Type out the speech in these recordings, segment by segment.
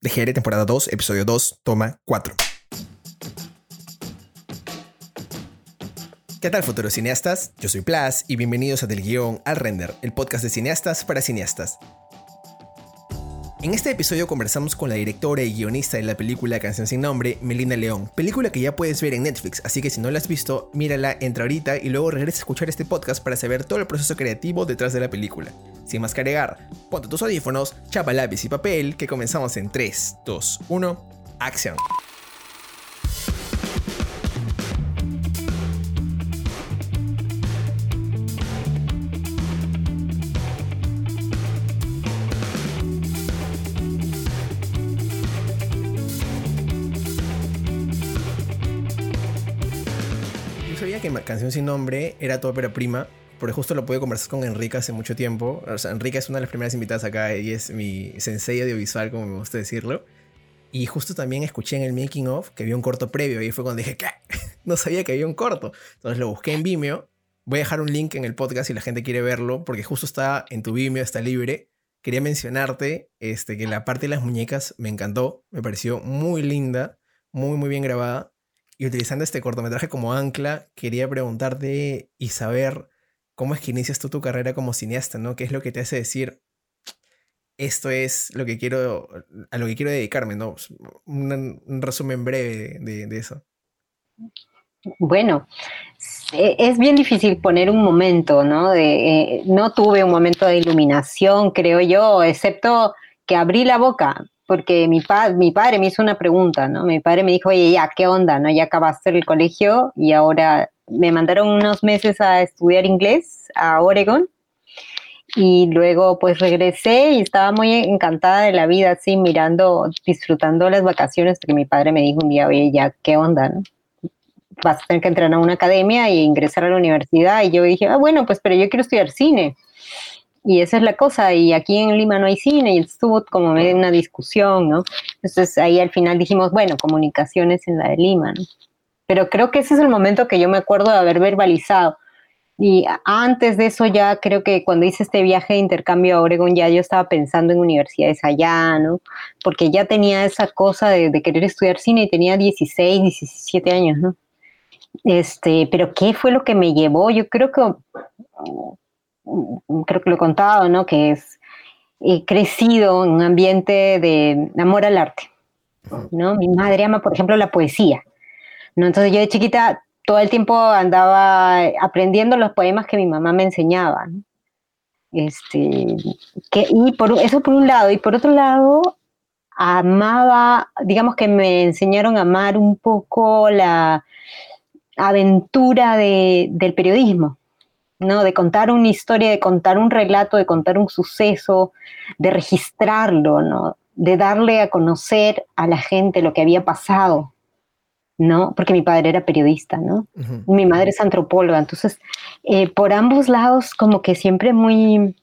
De temporada 2, episodio 2, toma 4. ¿Qué tal futuros cineastas? Yo soy Plas y bienvenidos a Del Guión al Render, el podcast de cineastas para cineastas. En este episodio conversamos con la directora y guionista de la película Canción sin nombre, Melina León, película que ya puedes ver en Netflix, así que si no la has visto, mírala, entra ahorita y luego regresa a escuchar este podcast para saber todo el proceso creativo detrás de la película. Sin más que agregar, ponte tus audífonos, chapa lápiz y papel, que comenzamos en 3, 2, 1, acción. Canción sin nombre era tu ópera prima, porque justo lo pude conversar con Enrique hace mucho tiempo. Enrique es una de las primeras invitadas acá y es mi sensei audiovisual, como me gusta decirlo. Y justo también escuché en el making of que había un corto previo y fue cuando dije, ¿qué? No sabía que había un corto. Entonces lo busqué en Vimeo. Voy a dejar un link en el podcast si la gente quiere verlo, porque justo está en tu Vimeo, está libre. Quería mencionarte este, que la parte de las muñecas me encantó, me pareció muy linda, muy, muy bien grabada. Y utilizando este cortometraje como ancla, quería preguntarte y saber cómo es que inicias tú tu carrera como cineasta, ¿no? ¿Qué es lo que te hace decir, esto es lo que quiero, a lo que quiero dedicarme, ¿no? Un, resumen breve de, eso. Bueno, e, es bien difícil poner un momento, ¿no? De, eh, no tuve un momento de iluminación, creo yo, excepto que abrí la boca porque mi, mi padre me hizo una pregunta, ¿no? Mi padre me dijo, oye, ya, ¿qué onda? ¿No? Ya acabaste el colegio y ahora me mandaron unos meses a estudiar inglés a Oregon y luego pues regresé y estaba muy encantada de la vida, así mirando, disfrutando las vacaciones, porque mi padre me dijo un día, oye, ya, ¿qué onda? No? Vas a tener que entrar a una academia y ingresar a la universidad. Y yo dije, ah, bueno, pues pero yo quiero estudiar cine. Y esa es la cosa, y aquí en Lima no hay cine, y estuvo como una discusión, ¿no? Entonces ahí al final dijimos, bueno, comunicaciones en la de Lima. Pero creo que ese es el momento que yo me acuerdo de haber verbalizado. Y antes de eso ya creo que cuando hice este viaje de intercambio a Oregon ya yo estaba pensando en universidades allá, ¿no? Porque ya tenía esa cosa de, de querer estudiar cine y tenía 16, 17 años, ¿no? Este, pero ¿qué fue lo que me llevó? Yo creo que creo que lo he contado, ¿no? Que es he crecido en un ambiente de amor al arte, ¿no? Mi madre ama, por ejemplo, la poesía, ¿no? Entonces yo de chiquita todo el tiempo andaba aprendiendo los poemas que mi mamá me enseñaba, Este, que, y por, eso por un lado, y por otro lado, amaba, digamos que me enseñaron a amar un poco la aventura del periodismo, ¿no? De contar una historia, de contar un relato, de contar un suceso, de registrarlo, ¿no? De darle a conocer a la gente lo que había pasado, ¿no? Porque mi padre era periodista, ¿no? Mi madre es antropóloga, entonces, eh, por ambos lados, como que siempre muy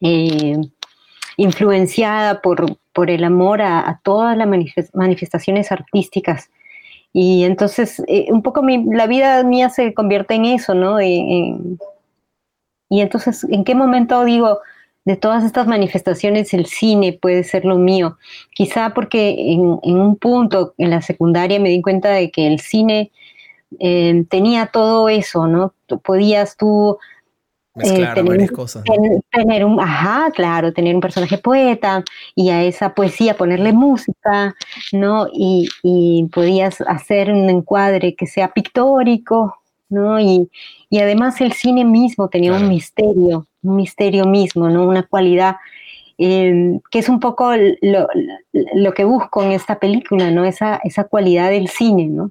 eh, influenciada por, por el amor a, todas las manifestaciones artísticas y entonces, eh, un poco la vida mía se convierte en eso, ¿no? y entonces, ¿en qué momento digo, de todas estas manifestaciones, el cine puede ser lo mío? Quizá porque en, un punto, en la secundaria, me di cuenta de que el cine eh, tenía todo eso, ¿no? Podías tú Mezclar eh, tener, varias cosas. Tener, un, ajá, claro, tener un personaje poeta y a esa poesía ponerle música, ¿no? Y, podías hacer un encuadre que sea pictórico, ¿no? Y, además el cine mismo tenía un misterio, un misterio mismo, ¿no? Una cualidad em, que es un poco lo, lo, que busco en esta película, ¿no? Esa, esa cualidad del cine, ¿no?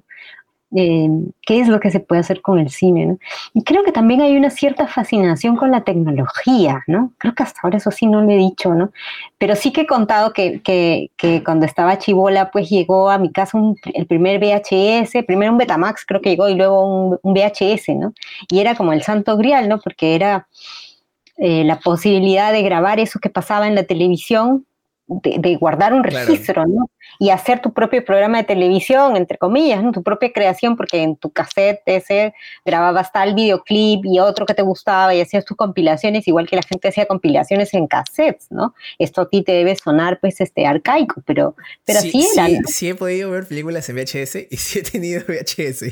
Eh, qué es lo que se puede hacer con el cine, ¿no? Y creo que también hay una cierta fascinación con la tecnología, ¿no? Creo que hasta ahora eso sí no lo he dicho, ¿no? Pero sí que he contado que, que, que cuando estaba chivola, pues llegó a mi casa el primer VHS, primero un Betamax creo que llegó y luego un, VHS, ¿no? Y era como el santo grial, ¿no? Porque era eh, la posibilidad de grabar eso que pasaba en la televisión de, guardar un registro, ¿no? Y hacer tu propio programa de televisión, entre comillas, ¿no? Tu propia creación, porque en tu cassette ese grababas tal videoclip y otro que te gustaba y hacías tus compilaciones, igual que la gente hacía compilaciones en cassettes, ¿no? Esto a ti te debe sonar, pues, este, arcaico, pero, pero sí, así era, sí, sí he podido ver películas en VHS y sí he tenido VHS.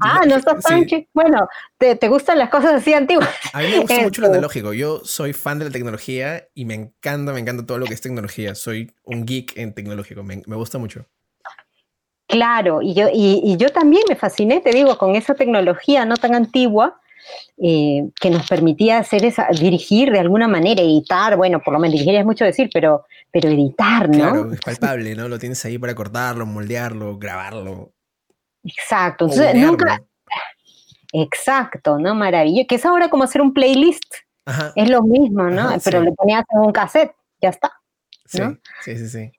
Ah, no estás tan Bueno, ¿te, ¿te, gustan las cosas así antiguas? A mí me gusta mucho lo este analógico. Yo soy fan de la tecnología y me encanta, me encanta todo lo que es tecnología. Soy un geek en tecnológico, me, me gusta mucho. Claro, y yo, y, yo también me fasciné, te digo, con esa tecnología no tan antigua eh, que nos permitía hacer esa, dirigir de alguna manera, editar, bueno, por lo menos dirigir es mucho decir, pero, pero editar, ¿no? Claro, es palpable, ¿no? Lo tienes ahí para cortarlo, moldearlo, grabarlo. Exacto. Entonces, nunca. Exacto, ¿no? Maravilloso. Que es ahora como hacer un playlist. Es lo mismo, ¿no? Pero le ponías en un cassette, ya está. Sí, sí, sí,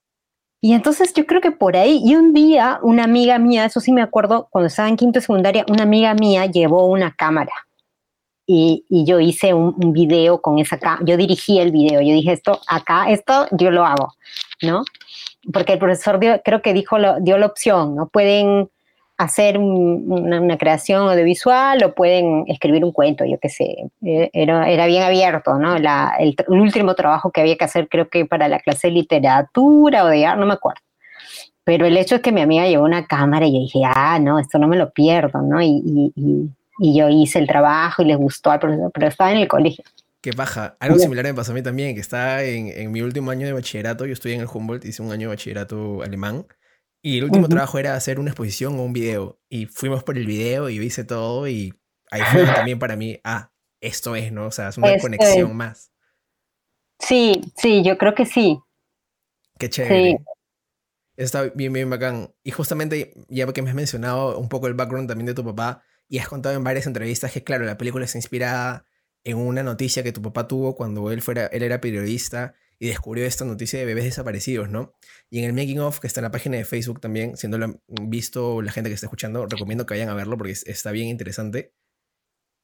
Y entonces yo creo que por ahí, y un día una amiga mía, eso sí me acuerdo, cuando estaba en quinto secundaria, una amiga mía llevó una cámara y, yo hice un, video con esa cámara, yo dirigí el video, yo dije esto, acá, esto yo lo hago, ¿no? Porque el profesor creo que dijo, dio la opción, ¿no? Pueden hacer una, creación audiovisual o pueden escribir un cuento, yo qué sé. Eh, era, era, bien abierto, ¿no? el, último trabajo que había que hacer creo que para la clase de literatura o de arte, no me acuerdo. Pero el hecho es que mi amiga llevó una cámara y yo dije, ah, no, esto no me lo pierdo, ¿no? Y, y, y yo hice el trabajo y les gustó al profesor, pero estaba en el colegio. Qué baja. Algo similar me pasó a mí también, que estaba en, en mi último año de bachillerato, yo estudié en el Humboldt, hice un año de bachillerato alemán. Y el último trabajo era hacer una exposición o un video. Y fuimos por el video y yo hice todo y ahí fue también para mí, ah, esto es, ¿no? O sea, es una conexión más. Sí, sí, yo creo que sí. Qué chévere. Está bien, bien bacán. Y justamente, ya que me has mencionado un poco el background también de tu papá, y has contado en varias entrevistas que, claro, la película se inspira en una noticia que tu papá tuvo cuando él, fuera, él era periodista y descubrió esta noticia de bebés desaparecidos, ¿no? Y en el making of, que está en la página de Facebook también, siendo visto la gente que está escuchando, recomiendo que vayan a verlo porque está bien interesante.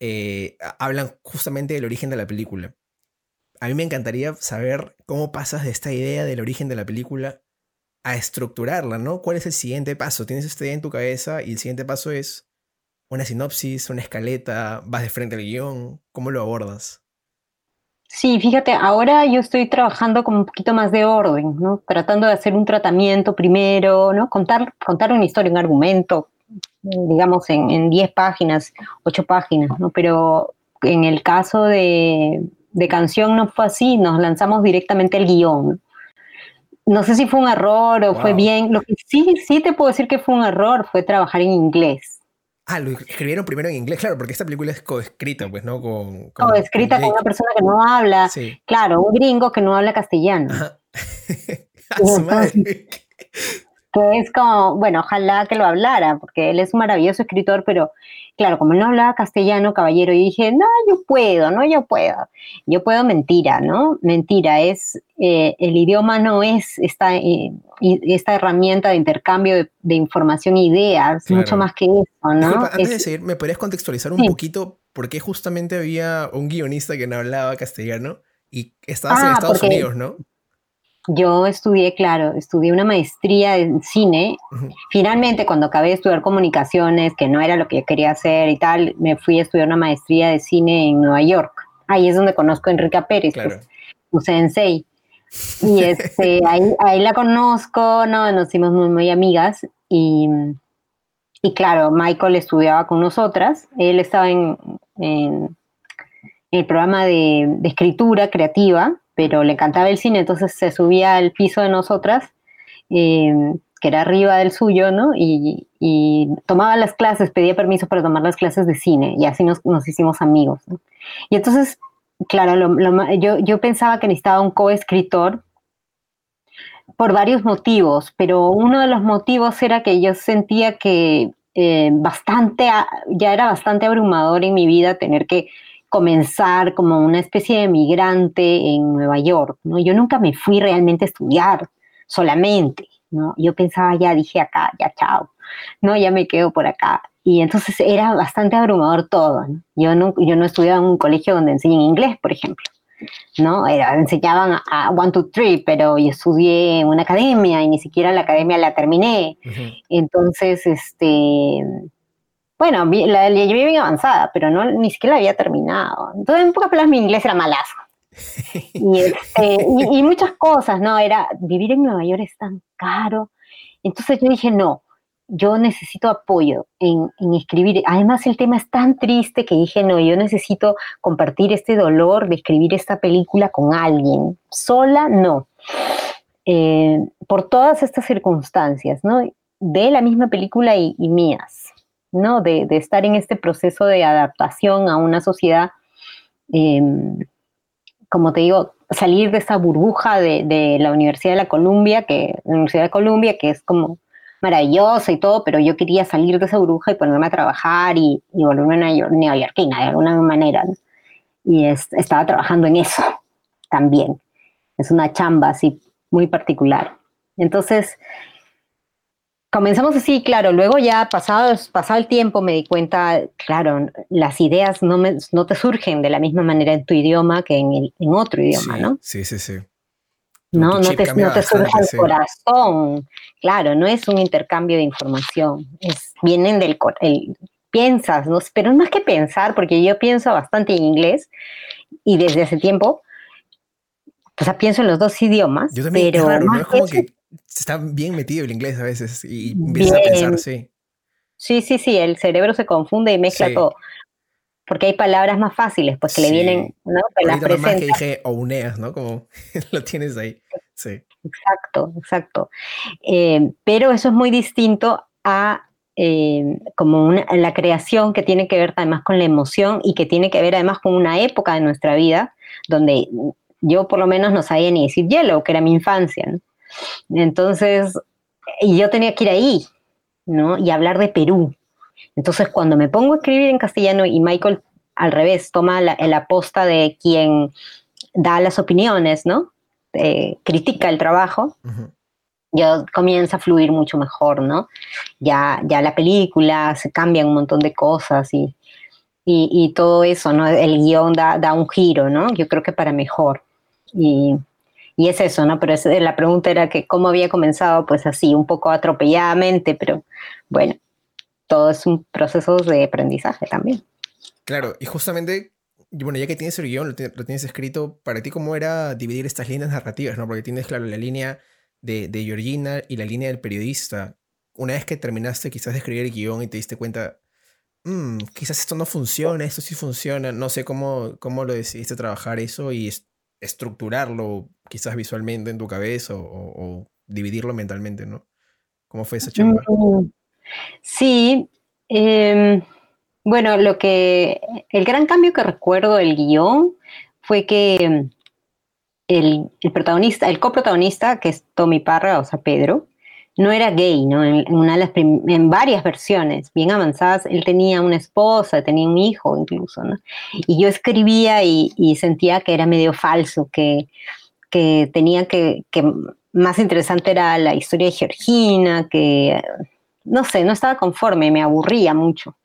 Eh, hablan justamente del origen de la película. A mí me encantaría saber cómo pasas de esta idea del origen de la película a estructurarla, ¿no? ¿Cuál es el siguiente paso? Tienes esta idea en tu cabeza y el siguiente paso es una sinopsis, una escaleta, vas de frente al guion, ¿cómo lo abordas? Sí, fíjate, ahora yo estoy trabajando con un poquito más de orden, ¿no? Tratando de hacer un tratamiento primero, ¿no? Contar, contar una historia, un argumento, digamos, en 10 páginas, 8 páginas, ¿no? Pero en el caso de, de, canción no fue así, nos lanzamos directamente el guion. No sé si fue un error o fue bien. Lo que sí, sí te puedo decir que fue un error fue trabajar en inglés. Ah, lo escribieron primero en inglés, claro, porque esta película es coescrita, pues, ¿no? Con, coescrita con, una persona que no habla. Sí. Claro, un gringo que no habla castellano. Ajá. que es como, bueno, ojalá que lo hablara, porque él es un maravilloso escritor, pero claro, como no hablaba castellano, caballero, y dije, no, yo puedo, no, yo puedo. Yo puedo mentira, ¿no? Mentira, es, eh, el idioma no es esta, eh, esta herramienta de intercambio de, información e ideas, mucho más que eso, ¿no? antes de seguir, ¿me podrías contextualizar un poquito por qué justamente había un guionista que no hablaba castellano y estabas en ah, Estados Unidos, ¿no? Yo estudié, claro, estudié una maestría en cine. Finalmente, cuando acabé de estudiar comunicaciones, que no era lo que yo quería hacer y tal, me fui a estudiar una maestría de cine en Nueva York. Ahí es donde conozco a Enrica Pérez, pues, claro. pues, sensei. Y este, ahí, ahí, la conozco, ¿no? nos hicimos muy, muy amigas. Y, y claro, Michael estudiaba con nosotras. Él estaba en, en el programa de, de escritura creativa pero le encantaba el cine, entonces se subía al piso de nosotras, em, que era arriba del suyo, ¿no? Y, tomaba las clases, pedía permiso para tomar las clases de cine, y así nos, hicimos amigos. Y entonces, claro, yo, yo pensaba que necesitaba un coescritor por varios motivos, pero uno de los motivos era que yo sentía que eh, bastante, ya era bastante abrumador en mi vida tener que comenzar como una especie de migrante en Nueva York, ¿no? Yo nunca me fui realmente a estudiar solamente, ¿no? Yo pensaba, ya dije acá, ya chao, ¿no? Ya me quedo por acá. Y entonces era bastante abrumador todo, ¿no? Yo no, yo no estudiaba en un colegio donde enseñan inglés, por ejemplo. ¿no? Era, enseñaban a one, two, three, pero yo estudié en una academia y ni siquiera la academia la terminé. Entonces, este, bueno, la, la llevé bien avanzada, pero no, ni siquiera la había terminado. Entonces, en pocas palabras, mi inglés era malazo. Este, y, muchas cosas, ¿no? Era, vivir en Nueva York es tan caro. Entonces yo dije, no, yo necesito apoyo en, escribir. Además, el tema es tan triste que dije, no, yo necesito compartir este dolor de escribir esta película con alguien. Sola, no. Eh, por todas estas circunstancias, ¿no? De la misma película y, mías, ¿no? De, estar en este proceso de adaptación a una sociedad, em, como te digo, salir de esa burbuja de, la Universidad de la Columbia, que la Universidad de Columbia, que es como maravillosa y todo, pero yo quería salir de esa burbuja y ponerme a trabajar y, volverme una neoyorquina de alguna manera. Y estaba trabajando en eso también. Es una chamba así muy particular. Entonces, comenzamos así, claro, luego ya pasado, pasado el tiempo me di cuenta, claro, las ideas no, me, no te surgen de la misma manera en tu idioma que en, en otro idioma, ¿no? Sí, sí, sí. No, no te, no te surge el corazón. Claro, no es un intercambio de información. Es, vienen del el, piensas, ¿no? pero más que pensar, porque yo pienso bastante en inglés y desde hace tiempo, o sea, pienso en los dos idiomas. Yo también, pero ¿no? Es como que está bien metido el inglés a veces y empiezas a pensar, sí. Sí, sí, sí, el cerebro se confunde y mezcla todo porque hay palabras más fáciles, pues que le vienen, ¿no? Que las más que dije ouneas, ¿no? Como lo tienes ahí. Sí. Exacto, exacto. Eh, pero eso es muy distinto a eh, como una, la creación que tiene que ver además con la emoción y que tiene que ver además con una época de nuestra vida donde yo por lo menos no sabía ni decir hielo, que era mi infancia. ¿no? Entonces, yo tenía que ir ahí, ¿no? Y hablar de Perú, entonces, cuando me pongo a escribir en castellano y Michael al revés toma la, aposta de quien da las opiniones, ¿no? Eh, critica el trabajo, yo comienza a fluir mucho mejor, ¿no? Ya, ya la película se cambian un montón de cosas y, y, todo eso, ¿no? El guion da, da, un giro, ¿no? Yo creo que para mejor. Y, y es eso, ¿no? Pero la pregunta era que cómo había comenzado, pues así, un poco atropelladamente, pero bueno, todo es un proceso de aprendizaje también. Claro, y justamente, bueno, ya que tienes el guion, lo, tienes escrito, para ti cómo era dividir estas líneas narrativas, ¿no? Porque tienes, claro, la línea de, de Georgina y la línea del periodista. Una vez que terminaste quizás de escribir el guion y te diste cuenta, mm, quizás esto no funciona, esto sí funciona, no sé cómo, cómo lo decidiste trabajar eso y estructurarlo quizás visualmente en tu cabeza o, dividirlo mentalmente, ¿no? ¿Cómo fue esa chamba? Sí, em, bueno, lo que el gran cambio que recuerdo del guion fue que el, protagonista, el coprotagonista, que es Tommy Parra, o sea, Pedro, no era gay, ¿no? En, varias versiones bien avanzadas, él tenía una esposa, tenía un hijo incluso, ¿no? Y yo escribía y, sentía que era medio falso, que, que tenía que, que más interesante era la historia de Georgina, que no sé, no estaba conforme, me aburría mucho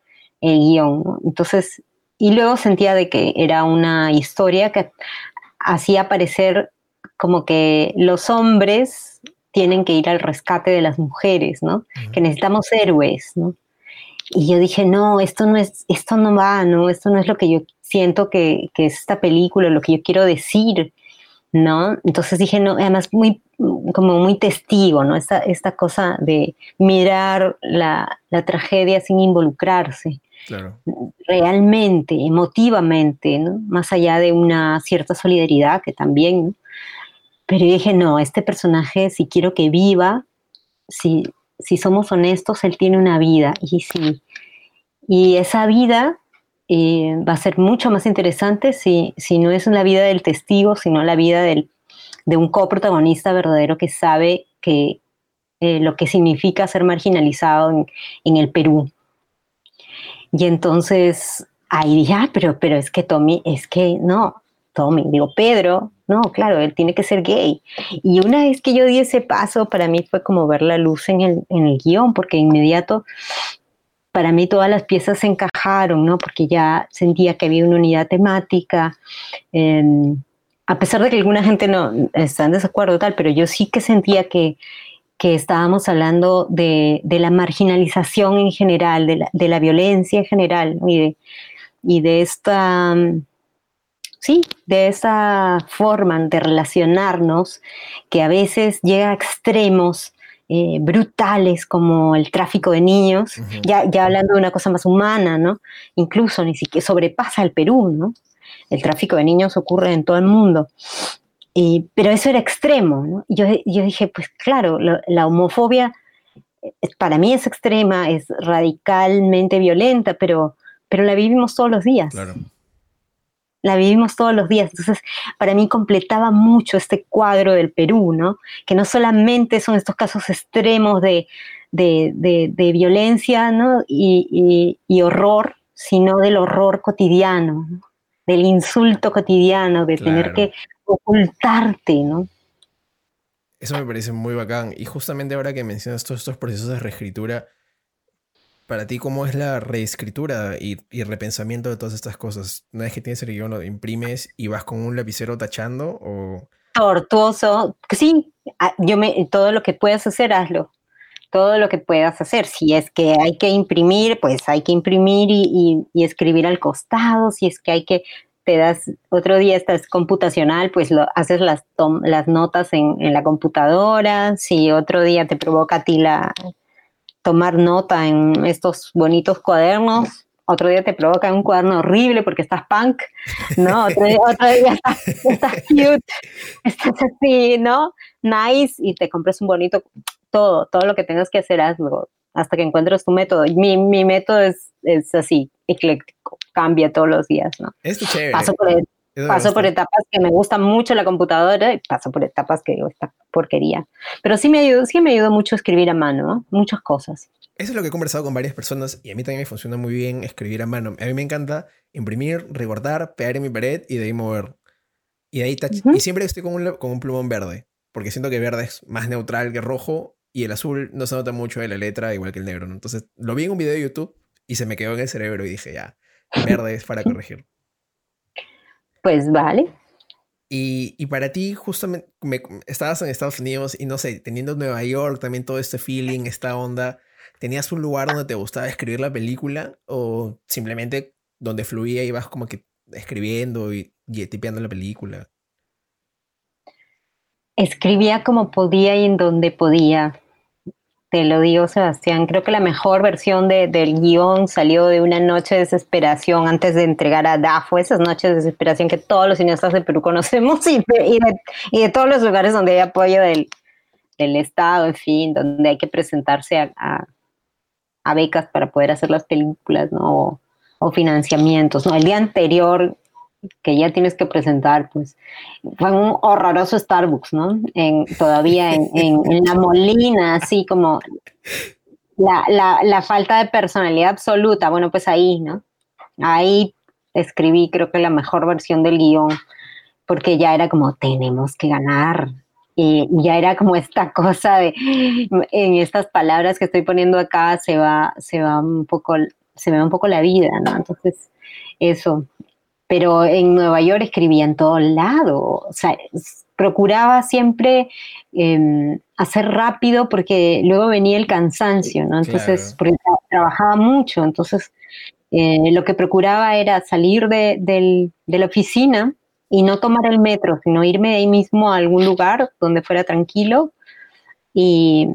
el guion. Entonces, y luego sentía de que era una historia que hacía parecer como que los hombres tienen que ir al rescate de las mujeres, ¿no? Que necesitamos héroes, ¿no? Y yo dije, no, esto no es, esto no va, ¿no? Esto no es lo que yo siento que, que es esta película, lo que yo quiero decir. ¿no? Entonces dije, no, además muy, como muy testigo, ¿no? Esta, esta cosa de mirar la, tragedia sin involucrarse. Realmente, emotivamente, ¿no? Más allá de una cierta solidaridad que también, Pero dije, no, este personaje, si quiero que viva, si, si somos honestos, él tiene una vida. Y sí. Y esa vida eh, va a ser mucho más interesante si, si no es la vida del testigo, sino la vida del, de un coprotagonista verdadero que sabe que eh, lo que significa ser marginalizado en, en, el Perú. Y entonces ahí dije, ah, pero, pero es que Tommy, es que no, Digo, Pedro, no, claro, él tiene que ser gay. Y una vez que yo di ese paso, para mí fue como ver la luz en el, en el guion, porque inmediato para mí todas las piezas se encajaron, ¿no? Porque ya sentía que había una unidad temática, em, a pesar de que alguna gente no está en desacuerdo tal, pero yo sí que sentía que, que estábamos hablando de, de, la marginalización en general, de la, de la violencia en general, y de, y de esta, sí, de esa forma de relacionarnos que a veces llega a extremos eh, brutales como el tráfico de niños, ya, ya hablando de una cosa más humana, ¿no? Incluso ni siquiera sobrepasa el Perú, ¿no? El tráfico de niños ocurre en todo el mundo. Y, pero eso era extremo, ¿no? Yo, yo dije, pues claro, la homofobia eh, para mí es extrema, es radicalmente violenta, pero, pero la vivimos todos los días. Claro la vivimos todos los días. Entonces, para mí completaba mucho este cuadro del Perú, ¿no? Que no solamente son estos casos extremos de, violencia ¿no? y, horror, sino del horror cotidiano, del insulto cotidiano, de tener que ocultarte, ¿no? Eso me parece muy bacán. Y justamente ahora que mencionas todos estos procesos de reescritura, para ti, ¿cómo es la reescritura y, repensamiento de todas estas cosas? Una vez que tienes el guion, lo imprimes y vas con un lapicero tachando o... Tortuoso. Sí, ah, yo me, todo lo que puedas hacer, hazlo. Todo lo que puedas hacer. Si es que hay que imprimir, pues hay que imprimir y, escribir al costado. Si es que hay que te das, otro día estás computacional, pues lo, haces las, las notas en, en, la computadora, si otro día te provoca a ti la, tomar nota en estos bonitos cuadernos. Otro día te provoca un cuaderno horrible porque estás punk, ¿no? Otro día, estás, cute, estás así, ¿no? Nice y te compras un bonito, todo, todo lo que tengas que hacer hazlo hasta que encuentres tu método. Mi, mi método es, es así, ecléctico, cambia todos los días, ¿no? Es chévere. Paso por, Paso por etapas que me gusta mucho la computadora y paso por etapas que digo, esta porquería. Pero sí me ayudó, sí me ayudó mucho escribir a mano, muchas cosas. Eso es lo que he conversado con varias personas y a mí también me funciona muy bien escribir a mano. A mí me encanta imprimir, recortar, pegar en mi pared y de ahí mover. Y ahí Y siempre estoy con un, con un plumón verde, porque siento que verde es más neutral que rojo y el azul no se nota mucho de la letra, igual que el negro. Entonces lo vi en un video de YouTube y se me quedó en el cerebro y dije, ya, verde es para corregir. Pues vale. Y, para ti, justamente, estabas en Estados Unidos y no sé, teniendo Nueva York, también todo este feeling, esta onda, ¿tenías un lugar donde te gustaba escribir la película o simplemente donde fluía y vas como que escribiendo y, y tipeando la película? Escribía como podía y en donde podía. Te lo digo, Sebastián. Creo que la mejor versión del guion salió de una noche de desesperación antes de entregar a DAFO, esas noches de desesperación que todos los cineastas de Perú conocemos y de, todos los lugares donde hay apoyo del, Estado, en fin, donde hay que presentarse a, becas para poder hacer las películas, ¿no? O, o financiamientos, ¿no? El día anterior que ya tienes que presentar, pues fue un horroroso Starbucks, ¿no? En, todavía en, en, la molina, así como la, la, la, falta de personalidad absoluta. Bueno, pues ahí, ¿no? Ahí escribí creo que la mejor versión del guion, porque ya era como, tenemos que ganar. Y ya era como esta cosa de, en estas palabras que estoy poniendo acá, se va, se va un poco, se me va un poco la vida, ¿no? Entonces, eso, pero en Nueva York escribía en todo lado, o sea, procuraba siempre em, hacer rápido porque luego venía el cansancio, ¿no? Entonces, porque trabajaba mucho, entonces eh, lo que procuraba era salir de, la oficina y no tomar el metro, sino irme ahí mismo a algún lugar donde fuera tranquilo y,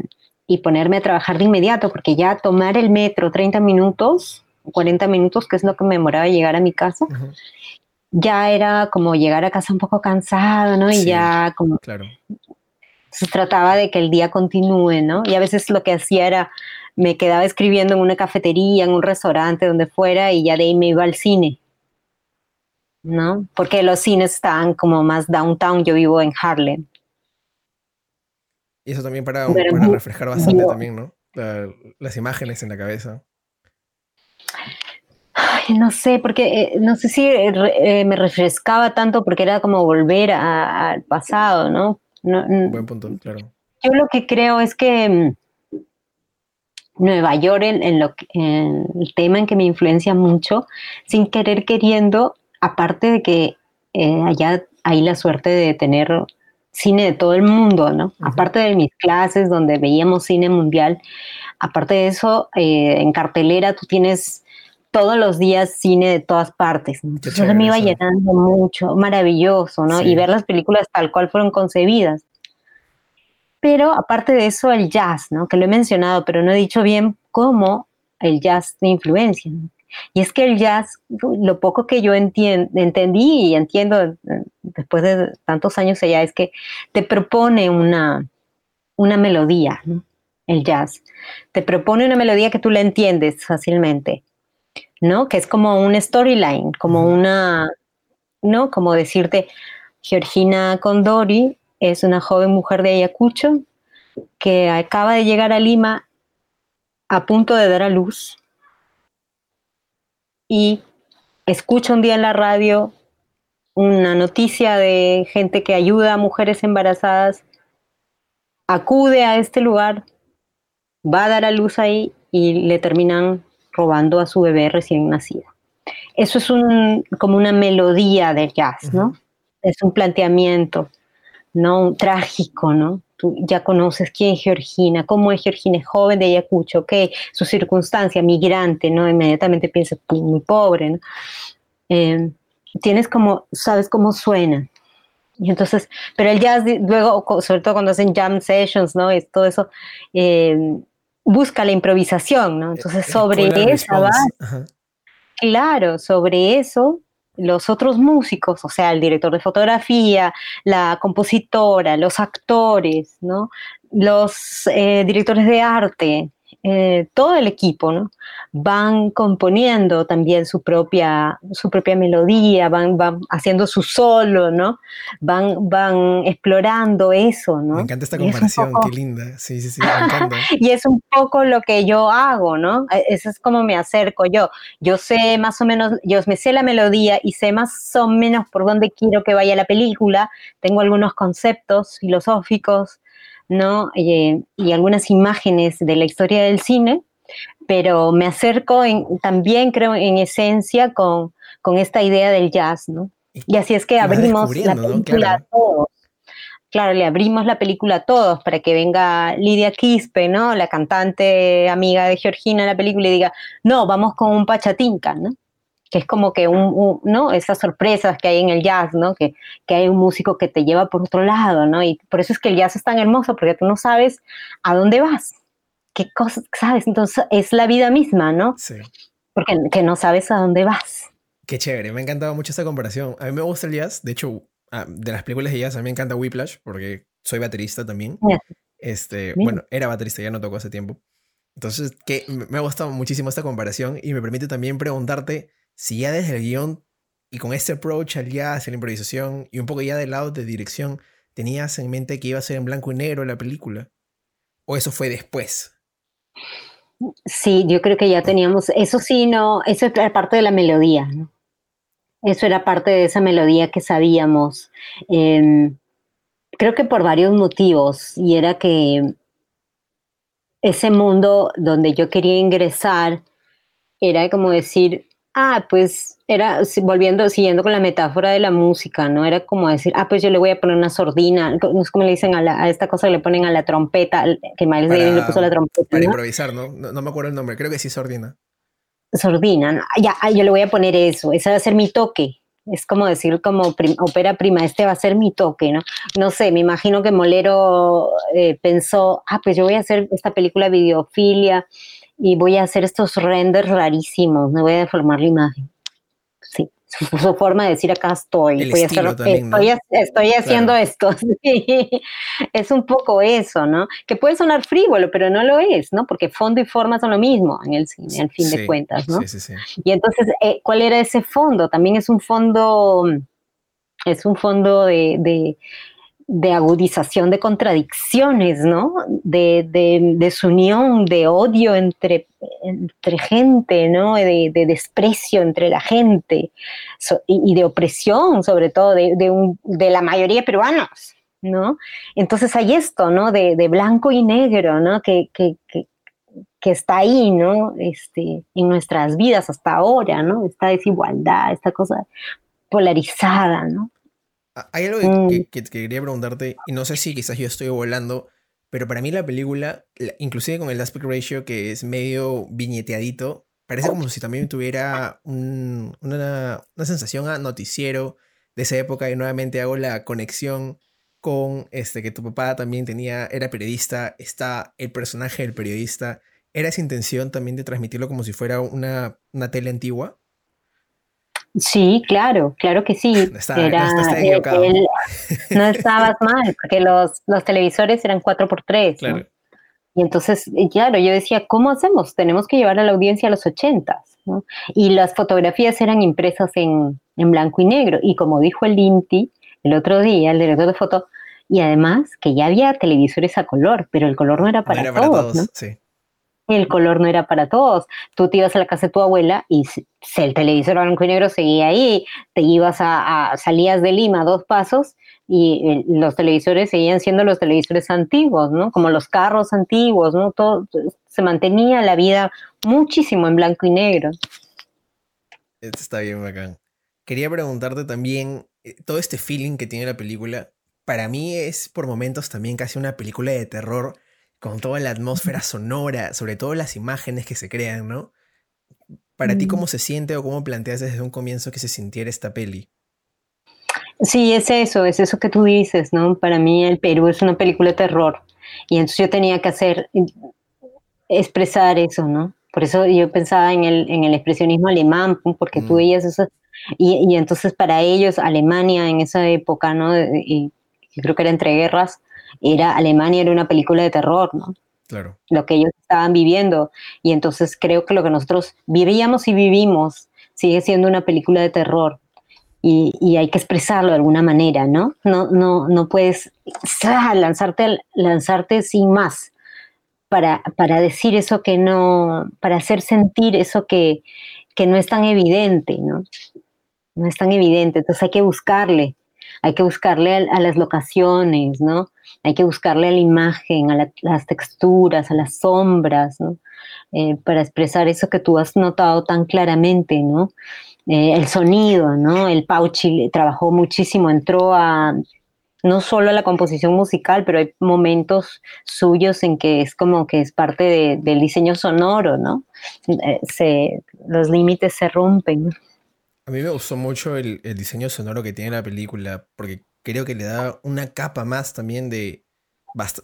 ponerme a trabajar de inmediato, porque ya tomar el metro 30 minutos, 40 minutos, que es lo que me demoraba llegar a mi casa, ya era como llegar a casa un poco cansado, ¿no? Y ya como... Claro. Se trataba de que el día continúe, ¿no? Y a veces lo que hacía era, me quedaba escribiendo en una cafetería, en un restaurante, donde fuera, y ya de ahí me iba al cine, ¿no? Porque los cines estaban como más downtown, yo vivo en Harlem. Y eso también para, para refrescar bastante también, ¿no? las imágenes en la cabeza no sé, porque eh, no sé si eh, eh, me refrescaba tanto porque era como volver al pasado, ¿no? Buen punto, claro. Yo lo que creo es que mm, Nueva York, en, lo el tema en que me influencia mucho, sin querer queriendo, aparte de que allá ahí la suerte de tener cine de todo el mundo, ¿no? Aparte de mis clases donde veíamos cine mundial, aparte de eso, en cartelera tú tienes todos los días cine de todas partes. Entonces me iba llenando mucho, maravilloso, ¿no? Y ver las películas tal cual fueron concebidas. Pero aparte de eso, el jazz, ¿no? Que lo he mencionado, pero no he dicho bien cómo el jazz de influencia. Y es que el jazz, lo poco que yo entendí y entiendo eh, después de tantos años allá, es que te propone una, una melodía, el jazz. Te propone una melodía que tú la entiendes fácilmente, ¿no? Que es como un storyline, como una, ¿no? Como decirte, Georgina Condori es una joven mujer de Ayacucho que acaba de llegar a Lima a punto de dar a luz y escucha un día en la radio una noticia de gente que ayuda a mujeres embarazadas, acude a este lugar, va a dar a luz ahí y le terminan robando a su bebé recién nacida. Eso es un, como una melodía del jazz, ¿no? Es un planteamiento, ¿no? trágico, ¿no? Tú ya conoces quién es Georgina, cómo es Georgina, es joven de Ayacucho, qué su circunstancia, migrante, ¿no? Inmediatamente piensas, muy pobre, ¿no? Eh, tienes como, sabes cómo suena. Y entonces, pero el jazz luego, sobre todo cuando hacen jam sessions, ¿no? Es todo eso, eh, busca la improvisación, ¿no? Entonces, sobre esa base, claro, sobre eso los otros músicos, o sea, el director de fotografía, la compositora, los actores, ¿no? los eh, directores de arte, eh, todo el equipo, ¿no? Van componiendo también su propia, su propia melodía, van, van haciendo su solo, ¿no? Van, van explorando eso, ¿no? Me encanta esta comparación, qué linda. Sí, sí, sí, me encanta. y es un poco lo que yo hago, ¿no? E, eso es como me acerco yo. Yo sé más o menos, yo me sé la melodía y sé más o menos por dónde quiero que vaya la película. Tengo algunos conceptos filosóficos ¿no? Eh, y algunas imágenes de la historia del cine, pero me acerco también, creo, en esencia con, esta idea del jazz, ¿no? Y así es que abrimos la película a todos. Claro, le abrimos la película a todos para que venga Lidia Quispe, ¿no? La cantante amiga de Georgina en la película y diga, no, vamos con un pachatinca, ¿no? Que es como que un, ¿no? Esas sorpresas que hay en el jazz, ¿no? Que, que, hay un músico que te lleva por otro lado, ¿no? Y por eso es que el jazz es tan hermoso, porque tú no sabes a dónde vas, qué cosas, ¿sabes? Entonces es la vida misma, ¿no? Sí. Porque que no sabes a dónde vas. Qué chévere, me ha encantado mucho esta comparación. A mí me gusta el jazz, de hecho, ah, de las películas de jazz a mí me encanta Whiplash, porque soy baterista también. Este, bueno, era baterista, ya no tocó hace tiempo. Entonces, que me ha gustado muchísimo esta comparación y me permite también preguntarte si ya desde el guion y con este approach al jazz, a la improvisación y un poco ya del lado de dirección, tenías en mente que iba a ser en blanco y negro la película? ¿O eso fue después? Sí, yo creo que ya teníamos, eso sí, no, eso era parte de la melodía. Eso era parte de esa melodía que sabíamos. Em, creo que por varios motivos, y era que ese mundo donde yo quería ingresar era como decir, Ah, pues era volviendo, siguiendo con la metáfora de la música, ¿no? Era como decir, ah, pues yo le voy a poner una sordina, no es como le dicen a, esta cosa que le ponen a la trompeta, que Miles Davis le puso la trompeta. Para improvisar, ¿no? ¿no? me acuerdo el nombre, creo que sí, sordina. Sordina, ¿no? ya, ah, yo le voy a poner eso, ese va a ser mi toque. Es como decir, como ópera prima, este va a ser mi toque, ¿no? No sé, me imagino que Molero eh, pensó, ah, pues yo voy a hacer esta película videofilia y voy a hacer estos renders rarísimos, me voy a deformar la imagen. Sí, su, forma de decir acá estoy, estoy, haciendo esto. Es un poco eso, ¿no? Que puede sonar frívolo, pero no lo es, ¿no? Porque fondo y forma son lo mismo en el cine, al fin de cuentas, ¿no? Sí, sí, y entonces, eh, ¿cuál era ese fondo? También es un fondo, es un fondo de de agudización de contradicciones, ¿no? De, de desunión, de odio entre, entre gente, ¿no? De, desprecio entre la gente y, de opresión, sobre todo, de, la mayoría de peruanos, ¿no? Entonces hay esto, ¿no? De, blanco y negro, ¿no? Que, que, está ahí, ¿no? Este, en nuestras vidas hasta ahora, ¿no? Esta desigualdad, esta cosa polarizada, ¿no? Hay algo Mm. que, que- que quería preguntarte, y no sé si quizás yo estoy volando, pero para mí la película, la- inclusive con el aspect ratio que es medio viñeteadito, parece como si también tuviera un- una, una sensación a noticiero de esa época y nuevamente hago la conexión con este que tu papá también tenía, era periodista, está el personaje del periodista. ¿Era esa intención también de transmitirlo como si fuera una, una tele antigua? Sí, claro, claro que sí. No está- no está- está equivocado. él- no estabas mal, porque los, los televisores eran 4x3. ¿no? Claro. Y entonces, claro, yo decía, ¿cómo hacemos? Tenemos que llevar a la audiencia a los 80. ¿no? Y las fotografías eran impresas en, en blanco y negro. Y como dijo el INTI el otro día, el director de foto, y además que ya había televisores a color, pero el color no era para no era para todos. todos, ¿no? sí. El color no era para todos. Tú te ibas a la casa de tu abuela y el televisor blanco y negro seguía ahí, te ibas a, a- salías de Lima dos pasos y eh, los televisores seguían siendo los televisores antiguos, ¿no? Como los carros antiguos, ¿no? Todo, se mantenía la vida muchísimo en blanco y negro. Esto está bien bacán. Quería preguntarte también, eh, todo este feeling que tiene la película, para mí es por momentos también casi una película de terror, con toda la atmósfera sonora, sobre todo las imágenes que se crean, ¿no? Para ti, Mm. ¿cómo se siente o cómo planteas desde un comienzo que se sintiera esta peli? Sí, es eso, es eso que tú dices, ¿no? Para mí el Perú es una película de terror y entonces yo tenía que hacer, expresar eso, ¿no? Por eso yo pensaba en el, en el expresionismo alemán, porque tú Mm. veías eso, y, y entonces para ellos Alemania en esa época, ¿no? Y, y creo que era entre guerras, era Alemania era una película de terror, ¿no? Claro. lo que ellos estaban viviendo. Y entonces creo que lo que nosotros vivíamos y vivimos sigue siendo una película de terror. Y, y hay que expresarlo de alguna manera, ¿no? No, no, no puedes lanzarte, lanzarte sin más para, para decir eso que no, para hacer sentir eso que, que no es tan evidente, ¿no? No es tan evidente. Entonces hay que buscarle, hay que buscarle a, las locaciones, ¿no? Hay que buscarle a la imagen, a la- las texturas, a las sombras, ¿no? Eh, para expresar eso que tú has notado tan claramente, ¿no? Eh, el sonido, ¿no? El Pauchi trabajó muchísimo, entró a no solo a la composición musical, pero hay momentos suyos en que es como que es parte de- del diseño sonoro, ¿no? Eh, se, los límites se rompen. A mí me gustó mucho el, el diseño sonoro que tiene la película, porque creo que le da una capa más también de,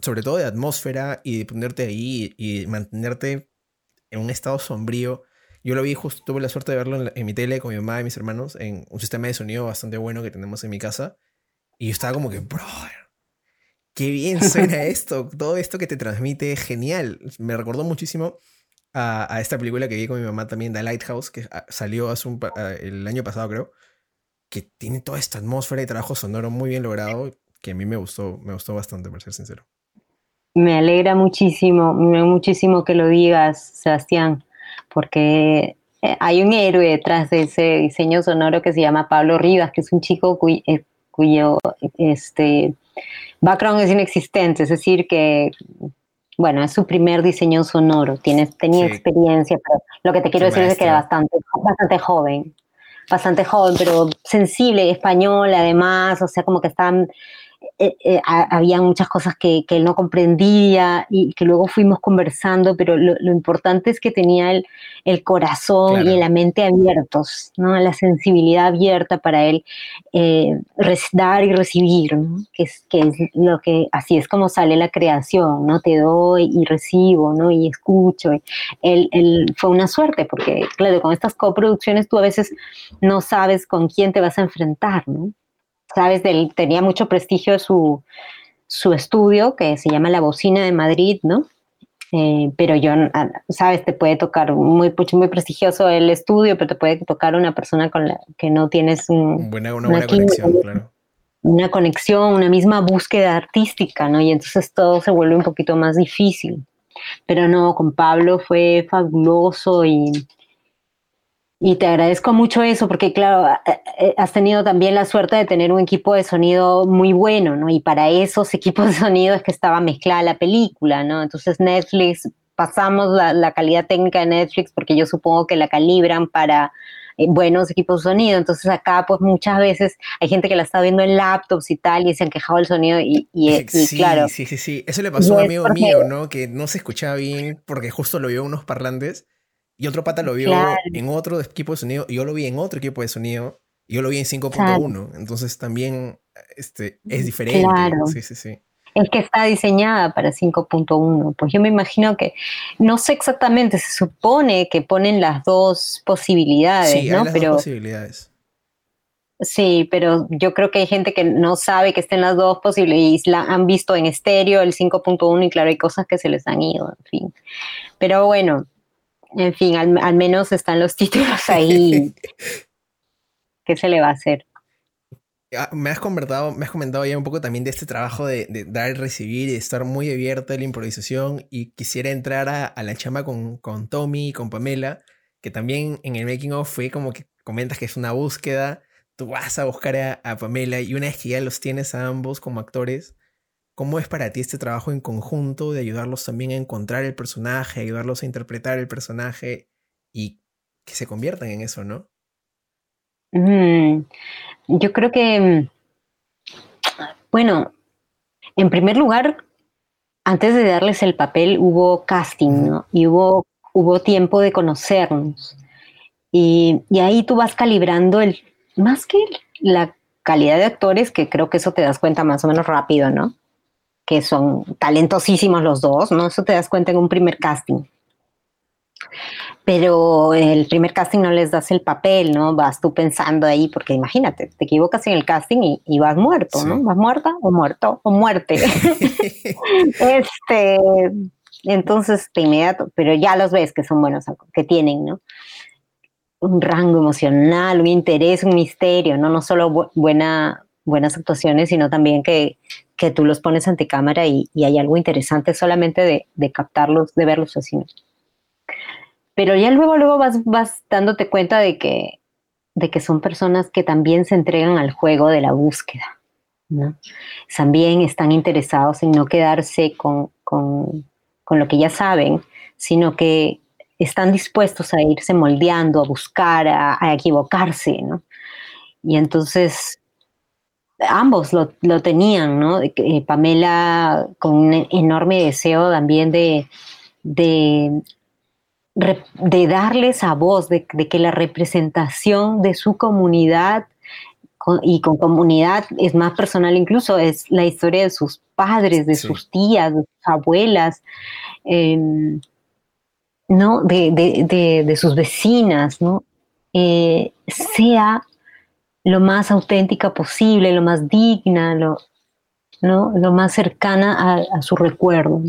sobre todo de atmósfera y de ponerte ahí y mantenerte en un estado sombrío. Yo lo vi justo, tuve la suerte de verlo en, la- en mi tele con mi mamá y mis hermanos, en un sistema de sonido bastante bueno que tenemos en mi casa. Y yo estaba como que, brother, qué bien suena esto, todo esto que te transmite, genial. Me recordó muchísimo a, esta película que vi con mi mamá también, The Lighthouse, que ah, salió ah, el año pasado, creo, que tiene toda esta atmósfera y trabajo sonoro muy bien logrado, que a mí me gustó, me gustó bastante, para ser sincero. Me alegra muchísimo, muchísimo que lo digas, Sebastián, porque eh, hay un héroe detrás de ese diseño sonoro que se llama Pablo Rivas, que es un chico eh, cuyo este, background es inexistente, es decir, que, bueno, es su primer diseño sonoro, tiene, tenía Sí. experiencia, pero lo que te quiero decir es que era bastante, bastante joven, bastante joven, pero sensible, español además, o sea, como que estaban eh, eh, ha- había muchas cosas que, que él no comprendía y que luego fuimos conversando, pero lo, lo importante es que tenía el, el corazón Claro. y la mente abiertos, ¿no? la sensibilidad abierta para él eh, dar y recibir, ¿no? que, es, que es lo que así es como sale la creación, ¿no? te doy y recibo ¿no? y escucho. Él, él fue una suerte porque, claro, con estas coproducciones tú a veces no sabes con quién te vas a enfrentar, ¿no? Sabes, del, tenía mucho prestigio su, su estudio, que se llama La Bocina de Madrid, ¿no? Eh, pero yo, ah, sabes, te puede tocar muy, muy prestigioso el estudio, pero te puede tocar una persona con la que no tienes un- Buena, una Una buena química. conexión, claro. una conexión, una misma búsqueda artística, ¿no? Y entonces todo se vuelve un poquito más difícil. Pero no, con Pablo fue fabuloso y, y te agradezco mucho eso, porque claro, eh, eh, has tenido también la suerte de tener un equipo de sonido muy bueno, ¿no? Y para esos equipos de sonido es que estaba mezclada la película, ¿no? Entonces Netflix, pasamos la, la calidad técnica de Netflix porque yo supongo que la calibran para eh, buenos equipos de sonido. Entonces acá pues muchas veces hay gente que la está viendo en laptops y tal y se han quejado del sonido y, y, sí, claro. Sí, sí, sí. Eso le pasó a un amigo mío, ¿no? Que no se escuchaba bien porque justo lo vio unos parlantes y otro pata lo vio en otro equipo de sonido y yo lo vi en otro equipo de sonido y yo lo vi en 5.1. Entonces también este, es diferente. Claro. Sí, sí, sí es que está diseñada para 5.1. Pues yo me imagino que, no sé exactamente, se supone que ponen las dos posibilidades, sí, ¿no? Hay las dos posibilidades. Sí, pero yo creo que hay gente que no sabe que estén las dos posibilidades y la han visto en estéreo el 5.1 y claro, hay cosas que se les han ido, en fin. Pero bueno, en fin, al, al menos están los títulos ahí. ¿Qué se le va a hacer? Ah, me has, comentado, me has comentado ya un poco también de este trabajo de, dar y recibir y de estar muy abierta a la improvisación y quisiera entrar a, la chamba con, con Tommy y con Pamela, que también en el making of fue como que comentas que es una búsqueda, tú vas a buscar a, a Pamela y una vez que ya los tienes a ambos como actores, ¿cómo es para ti este trabajo en conjunto de ayudarlos también a encontrar el personaje, ayudarlos a interpretar el personaje y que se conviertan en eso, ¿no? Mm, yo creo que, mm, bueno, en primer lugar, antes de darles el papel hubo casting, ¿no? Y hubo, hubo tiempo de conocernos. Y, ahí tú vas calibrando el, más que la calidad de actores, que creo que eso te das cuenta más o menos rápido, ¿no? Que son talentosísimos los dos, ¿no? Eso te das cuenta en un primer casting pero el primer casting no les das el papel, ¿no? Vas tú pensando ahí, porque imagínate, te equivocas en el casting y, vas muerto, ¿no? Vas muerta o muerto o muerte. este, entonces de inmediato, pero ya los ves que son buenos, que tienen, ¿no? Un rango emocional, un interés, un misterio, ¿no? No solo buena, buenas actuaciones, sino también que, que tú los pones ante cámara y, hay algo interesante solamente de, captarlos, de verlos así, pero ya luego, luego vas, vas dándote cuenta de que, de que son personas que también se entregan al juego de la búsqueda, ¿no? También están interesados en no quedarse con, con, con lo que ya saben, sino que están dispuestos a irse moldeando, a buscar, a, equivocarse, ¿no? Y entonces ambos lo, lo tenían, ¿no? Eh, Pamela con un enorme deseo también de, de de darles a voz, de, que la representación de su comunidad y con comunidad es más personal incluso, es la historia de sus padres, de sus tías, de sus abuelas, em, ¿no? De, sus vecinas, ¿no? Eh, sea lo más auténtica posible, lo más digna, lo, ¿no? lo más cercana a, su recuerdo.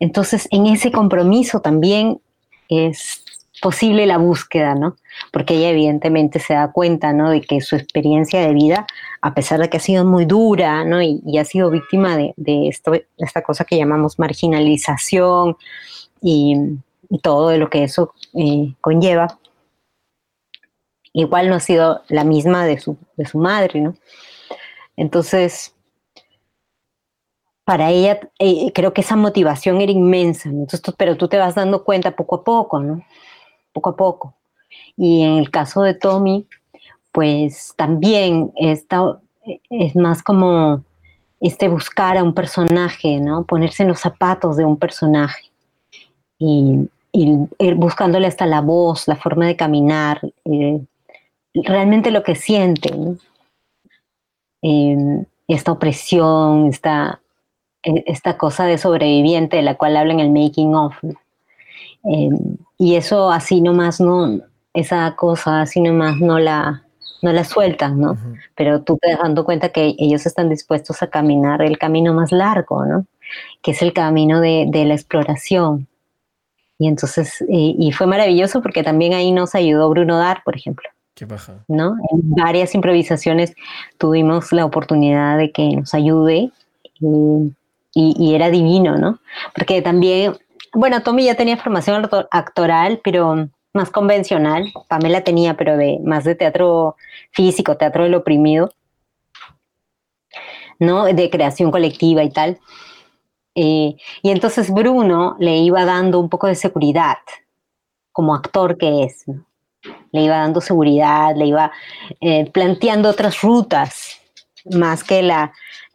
Entonces, en ese compromiso también es posible la búsqueda, ¿no? Porque ella evidentemente se da cuenta, ¿no? De que su experiencia de vida, a pesar de que ha sido muy dura, ¿no? Y, ha sido víctima de, esto, esta cosa que llamamos marginalización y, todo de lo que eso eh, conlleva, igual no ha sido la misma de su, de su madre, ¿no? Entonces, para ella eh, creo que esa motivación era inmensa, Entonces, pero tú te vas dando cuenta poco a poco, ¿no? Poco a poco. Y en el caso de Tommy, pues también está, es más como este buscar a un personaje, ¿no? Ponerse en los zapatos de un personaje y, ir buscándole hasta la voz, la forma de caminar, eh, realmente lo que siente, eh, esta opresión, esta, e, esta cosa de sobreviviente de la cual habla en el making of. Em, y eso así nomás no, esa cosa así nomás no la, no la sueltan, ¿no? Pero tú te das dando cuenta que ellos están dispuestos a caminar el camino más largo, ¿no? Que es el camino de, la exploración. Y entonces, y, fue maravilloso porque también ahí nos ayudó Bruno Dar, por ejemplo. Qué. ¿No? En varias improvisaciones tuvimos la oportunidad de que nos ayude. Y, y, era divino, ¿no? Porque también, bueno, Tommy ya tenía formación actoral, pero más convencional. Pamela tenía, pero de más de teatro físico, teatro del oprimido, ¿no? De creación colectiva y tal. Eh, y entonces Bruno le iba dando un poco de seguridad como actor que es, le iba dando seguridad, le iba eh, planteando otras rutas, más que la,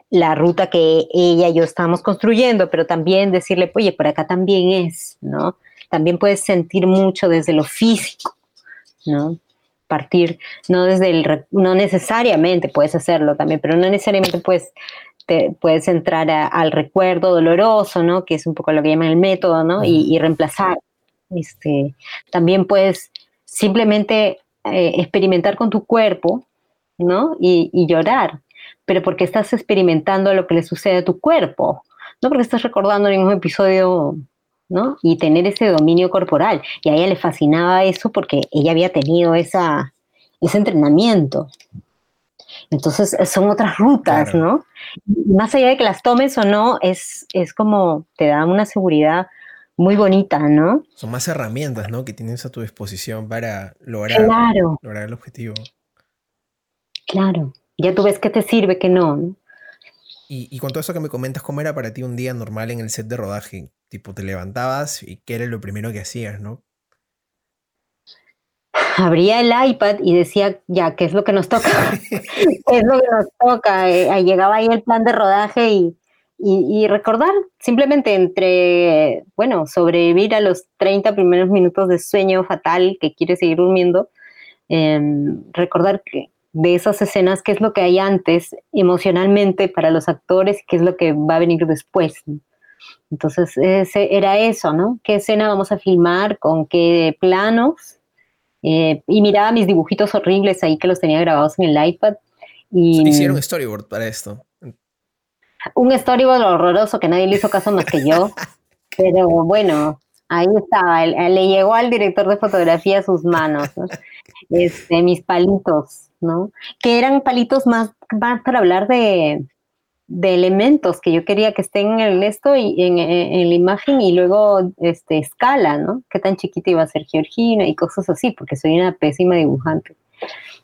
la ruta que ella y yo estábamos construyendo, pero también decirle, oye, por acá también es, ¿no? También puedes sentir mucho desde lo físico, ¿no? Partir, no desde el, no necesariamente puedes hacerlo también, pero no necesariamente puedes, te, puedes entrar al recuerdo doloroso, ¿no? Que es un poco lo que llaman el método, ¿no? Y, reemplazar. Este, también puedes simplemente eh, experimentar con tu cuerpo, ¿no? Y, y llorar, pero porque estás experimentando lo que le sucede a tu cuerpo, no porque estás recordando ningún episodio, ¿no? Y tener ese dominio corporal. Y a ella le fascinaba eso porque ella había tenido esa, ese entrenamiento. Entonces son otras rutas, ¿no? más allá de que las tomes o no, es, es como te da una seguridad muy bonita, ¿no? Son más herramientas, ¿no? Que tienes a tu disposición para lograr, lograr el objetivo. Claro ya tú ves que te sirve, que no. Y, y, con todo eso que me comentas, ¿cómo era para ti un día normal en el set de rodaje? Tipo, te levantabas y qué era lo primero que hacías, ¿no? Abría el iPad y decía, ya, ¿qué es lo que nos toca? ¿Qué es lo que nos toca? Eh, llegaba ahí el plan de rodaje y, y, recordar simplemente entre, bueno, sobrevivir a los 30 primeros minutos de sueño fatal que quiere seguir durmiendo, em, recordar que, de esas escenas, qué es lo que hay antes emocionalmente para los actores y qué es lo que va a venir después. Entonces, ese, era eso, ¿no? ¿Qué escena vamos a filmar? ¿Con qué planos? Eh, y miraba mis dibujitos horribles ahí que los tenía grabados en el iPad. Y, Hicieron storyboard para esto. Un storyboard horroroso que nadie le hizo caso más que yo. Pero bueno, ahí estaba. Le llegó al director de fotografía sus manos. Este, mis palitos ¿no? Que eran palitos más, para hablar de, elementos que yo quería que estén en esto y en, la imagen y luego este, escala, ¿no? Qué tan chiquita iba a ser Georgina y cosas así, porque soy una pésima dibujante.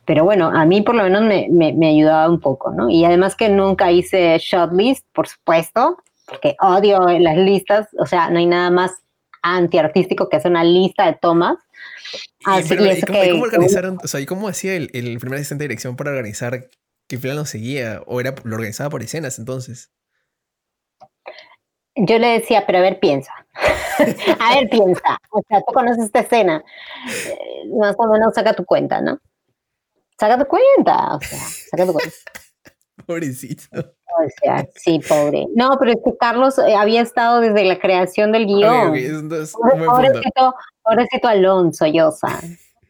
Pero bueno, a mí por lo menos me, me, ayudaba un poco, ¿no? Y además que nunca hice shot list, por supuesto, porque odio las listas, o sea, no hay nada más antiartístico que hacer una lista de tomas y, cómo, organizaron, o sea, ¿y cómo hacía el, el, primer asistente de dirección para organizar qué plano seguía? ¿O era lo organizaba por escenas entonces? Yo le decía, pero a ver, piensa. a ver, piensa. O sea, tú conoces esta escena. Eh, más o menos saca tu cuenta, ¿no? Saca tu cuenta. O sea, saca tu cuenta. Pobrecito. O sea, sí, pobre. No, pero es que Carlos eh, había estado desde la creación del guion. Okay, entonces, pobrecito, pobrecito Alonso Llosa.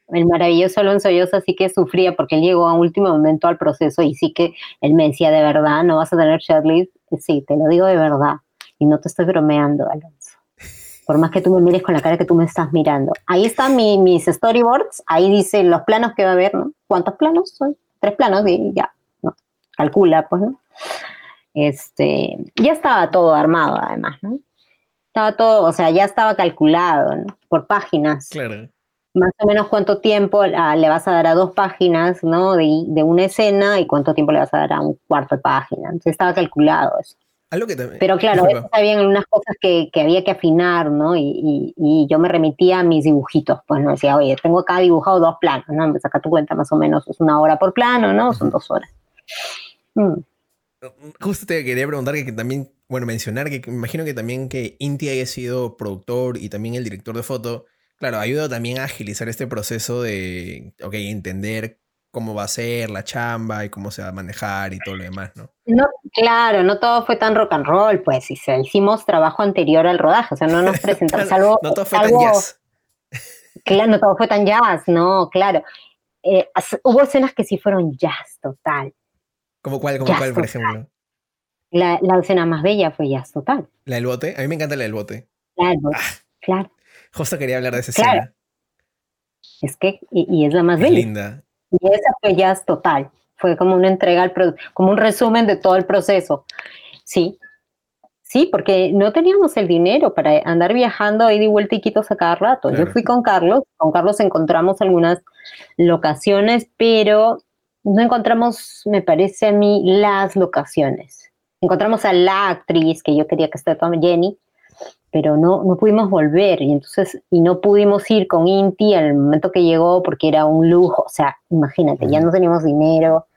El maravilloso Alonso Llosa sí que sufría porque él llegó a último momento al proceso y sí que él me decía de verdad, no vas a tener shortlist. Sí, te lo digo de verdad. Y no te estoy bromeando, Alonso. Por más que tú me mires con la cara que tú me estás mirando. Ahí están mis storyboards, ahí dice los planos que va a haber, ¿no? ¿Cuántos planos son? Tres planos y ya, ¿no? Calcula, pues, ¿no? Este, ya estaba todo armado además, ¿no? Estaba todo, o sea, ya estaba calculado ¿no? por páginas. Claro. Más o menos cuánto tiempo le vas a dar a dos páginas, ¿no? De, de, una escena y cuánto tiempo le vas a dar a un cuarto de página. Entonces estaba calculado eso. Algo que también... Pero claro, habían unas cosas que, que, había que afinar, ¿no? Y, y, yo me remitía a mis dibujitos, pues no decía, oye, tengo acá dibujado dos planos, ¿no? Me saca tu cuenta más o menos, es una hora por plano, ¿no? Son dos horas. Mm justo te quería preguntar que, también, bueno, mencionar que me imagino que también que Inti haya sido productor y también el director de foto, claro, ayuda también a agilizar este proceso de, ok, entender cómo va a ser la chamba y cómo se va a manejar y todo lo demás, ¿no? No, claro, no todo fue tan rock and roll, pues, hicimos trabajo anterior al rodaje, o sea, no nos presentamos algo... no todo fue tan jazz. Claro, no todo fue tan jazz, no, claro. Eh, hubo escenas que sí fueron jazz, total. ¿Cómo cuál, como cuál, por ejemplo? La, la, escena más bella fue Jazz Total. ¿La del bote? A mí me encanta la del bote. Bote, ah. claro. Justo quería hablar de esa escena. Es que, y, es la más bella. linda. Y esa fue Jazz Total. Fue como una entrega al como un resumen de todo el proceso. Sí, Sí, porque no teníamos el dinero para andar viajando ahí de vuelta y quitos a cada rato. Yo fui con Carlos, con Carlos encontramos algunas locaciones, pero no encontramos, me parece a mí, las locaciones. Encontramos a la actriz que yo quería que esté Jenny, pero no, no pudimos volver y entonces, y no pudimos ir con Inti al momento que llegó porque era un lujo, o sea, imagínate, ya no teníamos dinero,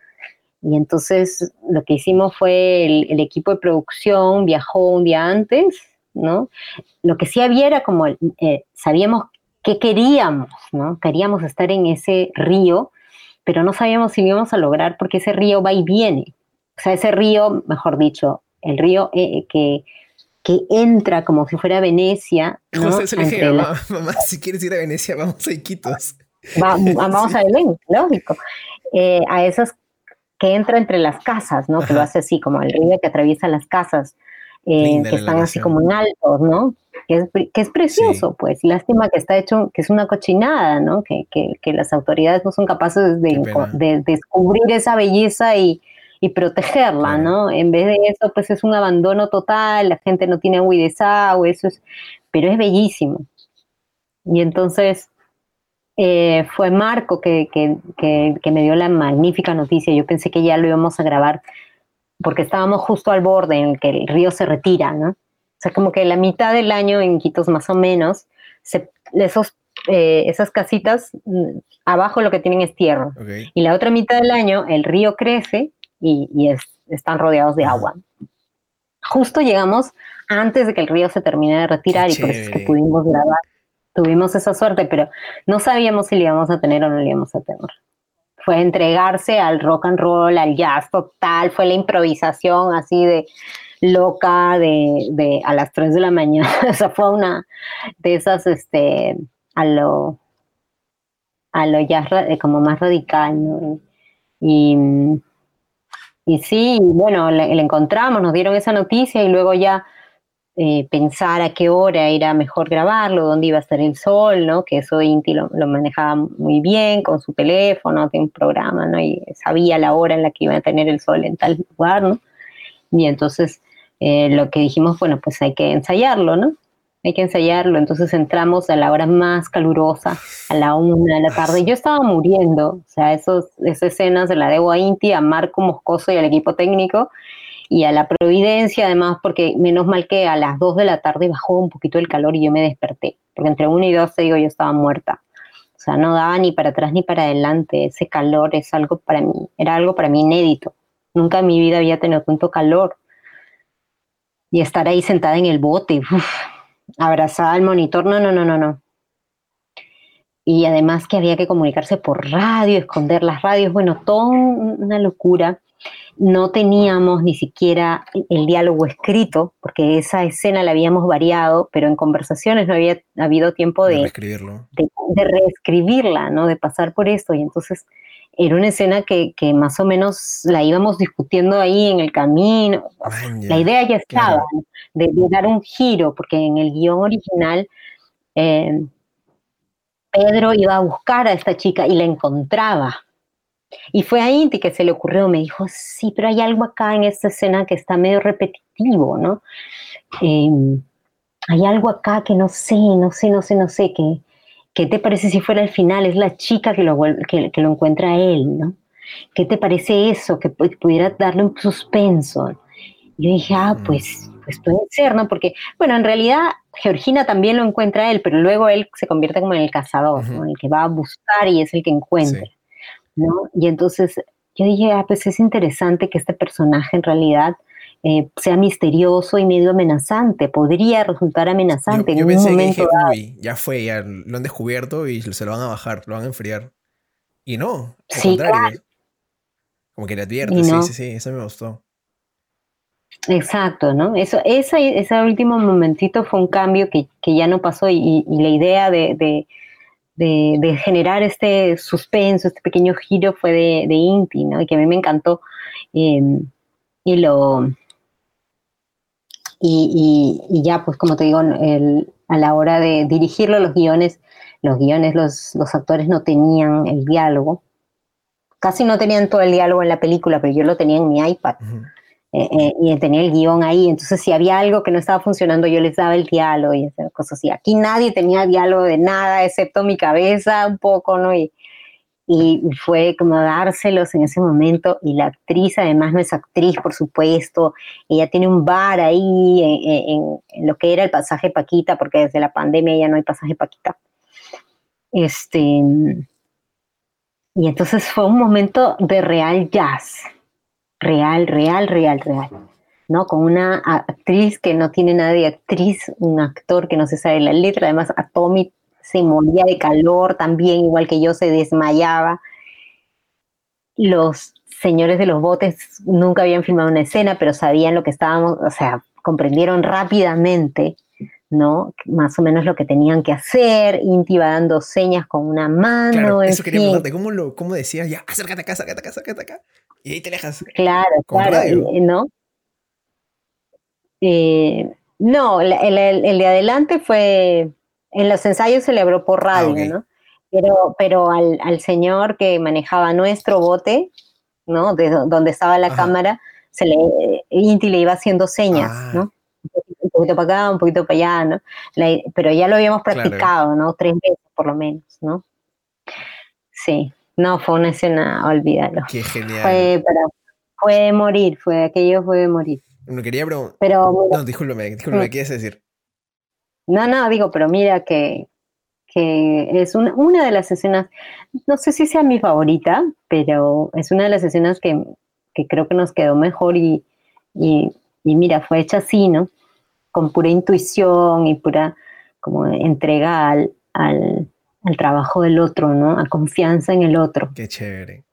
y entonces lo que hicimos fue el, equipo de producción viajó un día antes, ¿no? Lo que sí había era como, eh, sabíamos qué queríamos, ¿no? Queríamos estar en ese río, pero no sabíamos si lo íbamos a lograr porque ese río va y viene. O sea, ese río, mejor dicho, el río eh, que que entra como si fuera Venecia. ¿no? José le dije, mamá, mamá, si quieres ir a Venecia, vamos a Iquitos. vamos a Belén, lógico. Eh, a esas que entra entre las casas, ¿no? Que lo hace así, como el río que atraviesa las casas, eh, que están así como en altos, ¿no? Que es, que es precioso, pues. Lástima que está hecho, que es una cochinada, ¿no? Que, que, que las autoridades no son capaces de, de descubrir esa belleza y, y protegerla, ¿no? En vez de eso, pues es un abandono total, la gente no tiene agua y desagüe, eso es, pero es bellísimo. Y entonces eh, fue Marco que, me dio la magnífica noticia, yo pensé que ya lo íbamos a grabar porque estábamos justo al borde en el que el río se retira, ¿no? O sea, como que la mitad del año en Quitos más o menos, esos, eh, esas casitas, mm, abajo lo que tienen es tierra. Y la otra mitad del año el río crece y, están rodeados de agua. Justo llegamos antes de que el río se termine de retirar y por eso es que pudimos grabar. Tuvimos esa suerte, pero no sabíamos si le íbamos a tener o no le íbamos a tener. Fue entregarse al rock and roll, al jazz total, fue la improvisación así de loca de, a las 3 de la mañana. o sea, fue una de esas, este, a lo, a lo jazz como más radical, ¿no? Y, y sí, bueno, le, encontramos, nos dieron esa noticia y luego ya eh, pensar a qué hora era mejor grabarlo, dónde iba a estar el sol, ¿no? Que eso Inti lo, manejaba muy bien con su teléfono, tiene un programa, ¿no? Y sabía la hora en la que iba a tener el sol en tal lugar, ¿no? Y entonces eh, lo que dijimos, bueno, pues hay que ensayarlo, ¿no? Hay que ensayarlo. Entonces entramos a la hora más calurosa, a la una de la tarde. Yo estaba muriendo, o sea, esos, esas escenas de la debo a Inti, a Marco Moscoso y al equipo técnico y a la Providencia, además, porque menos mal que a las dos de la tarde bajó un poquito el calor y yo me desperté, porque entre uno y dos, te digo, yo estaba muerta. O sea, no daba ni para atrás ni para adelante. Ese calor es algo para mí, era algo para mí inédito. Nunca en mi vida había tenido tanto calor. Y estar ahí sentada en el bote, uf, abrazada al monitor, no, no, no, no, no. Y además que había que comunicarse por radio, esconder las radios, bueno, toda una locura. No teníamos ni siquiera el diálogo escrito, porque esa escena la habíamos variado, pero en conversaciones no había habido tiempo de, de, de reescribirla, ¿no? De pasar por esto. Y entonces era una escena que, más o menos la íbamos discutiendo ahí en el camino. la idea ya estaba de, dar un giro, porque en el guion original eh, Pedro iba a buscar a esta chica y la encontraba. Y fue a Inti que se le ocurrió, me dijo, sí, pero hay algo acá en esta escena que está medio repetitivo, ¿no? Eh, hay algo acá que no sé, no sé, no sé, no sé, que, ¿Qué te parece si fuera el final? Es la chica que lo, que, lo encuentra a él, ¿no? ¿Qué te parece eso? Que pudiera darle un suspenso. Yo dije, ah, mm. pues, pues puede ser, ¿no? Porque, bueno, en realidad Georgina también lo encuentra a él, pero luego él se convierte como en el cazador, ¿no? El que va a buscar y es el que encuentra, ¿no? Y entonces yo dije, ah, pues es interesante que este personaje en realidad eh, sea misterioso y medio amenazante. Podría resultar amenazante. Yo, en pensé un momento que ya fue, ya lo han descubierto y se lo van a bajar, lo van a enfriar. Y no, al contrario. Como que le advierte, sí, sí, sí, eso me gustó. Exacto, ¿no? Eso, ese, ese último momentito fue un cambio que, ya no pasó y, la idea de, de, generar este suspenso, este pequeño giro fue de, Inti, ¿no? Y que a mí me encantó. Eh, y lo, y, ya, pues como te digo, a la hora de dirigirlo, los guiones, los guiones, los, los actores no tenían el diálogo. Casi no tenían todo el diálogo en la película, pero yo lo tenía en mi iPad. Eh, eh, y tenía el guion ahí, entonces si había algo que no estaba funcionando, yo les daba el diálogo y esas cosas así. Aquí nadie tenía diálogo de nada, excepto mi cabeza un poco, ¿no? Y, y fue como dárselos en ese momento y la actriz además no es actriz por supuesto ella tiene un bar ahí en, lo que era el pasaje Paquita porque desde la pandemia ya no hay pasaje Paquita este y entonces fue un momento de real jazz real real real real ¿no? Con una actriz que no tiene nada de actriz, un actor que no se sabe la letra, además a Tommy se moría de calor también, igual que yo, se desmayaba. Los señores de los botes nunca habían filmado una escena, pero sabían lo que estábamos, o sea, comprendieron rápidamente, ¿no? Más o menos lo que tenían que hacer. Inti iba dando señas con una mano. Claro, eso quería preguntarte, ¿cómo, lo, ¿cómo decías ya, acércate acá, acércate acá, acércate acá? Y ahí te dejas. Claro, claro, ¿no? Eh, no, el, de adelante fue, en los ensayos se le abrió por ah, radio, ¿no? Pero, pero al, señor que manejaba nuestro bote, ¿no? De donde estaba la cámara, se le, Inti le iba haciendo señas, ah. ¿no? Un poquito para acá, un poquito para allá, ¿no? pero ya lo habíamos practicado, ¿no? Tres veces por lo menos, ¿no? Sí, no, fue una escena, olvídalo. Qué genial. Fue, fue de morir, fue, aquello fue de morir. No quería preguntar. Pero, no, discúlpame, discúlpame, ¿qué quieres decir? No, no, digo, pero mira que, que es una, una de las escenas, no sé si sea mi favorita, pero es una de las escenas que, que creo que nos quedó mejor y, y, mira, fue hecha así, ¿no? Con pura intuición y pura como entrega al, al, al trabajo del otro, ¿no? A confianza en el otro. Qué chévere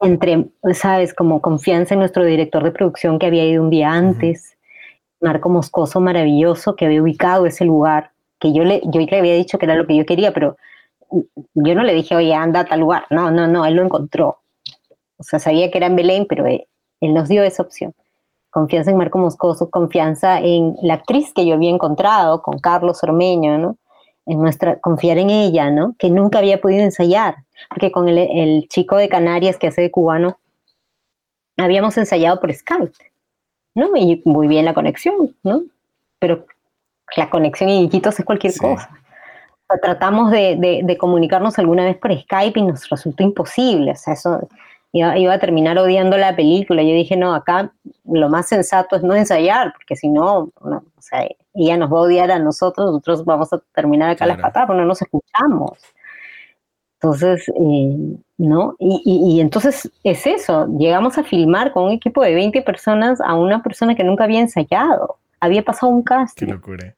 entre, sabes, como confianza en nuestro director de producción que había ido un día antes, Marco Moscoso maravilloso que había ubicado ese lugar, que yo le, yo le había dicho que era lo que yo quería, pero yo no le dije, oye, anda a tal lugar. No, no, no, él lo encontró. O sea, sabía que era en Belén, pero él, él nos dio esa opción. Confianza en Marco Moscoso, confianza en la actriz que yo había encontrado, con Carlos Ormeño, ¿no? En nuestra, confiar en ella, ¿no? Que nunca había podido ensayar porque con el, chico de Canarias que hace de cubano, habíamos ensayado por Skype, ¿no? Y muy bien la conexión, ¿no? Pero la conexión en Iquitos es cualquier cosa. tratamos de, comunicarnos alguna vez por Skype y nos resultó imposible. O sea, eso iba, iba, a terminar odiando la película. Yo dije, no, acá lo más sensato es no ensayar, porque si no, o sea, ella nos va a odiar a nosotros, nosotros vamos a terminar acá las patadas, porque no nos escuchamos. Entonces, eh, ¿no? Y, entonces es eso, llegamos a filmar con un equipo de 20 personas a una persona que nunca había ensayado, había pasado un casting. Qué locura.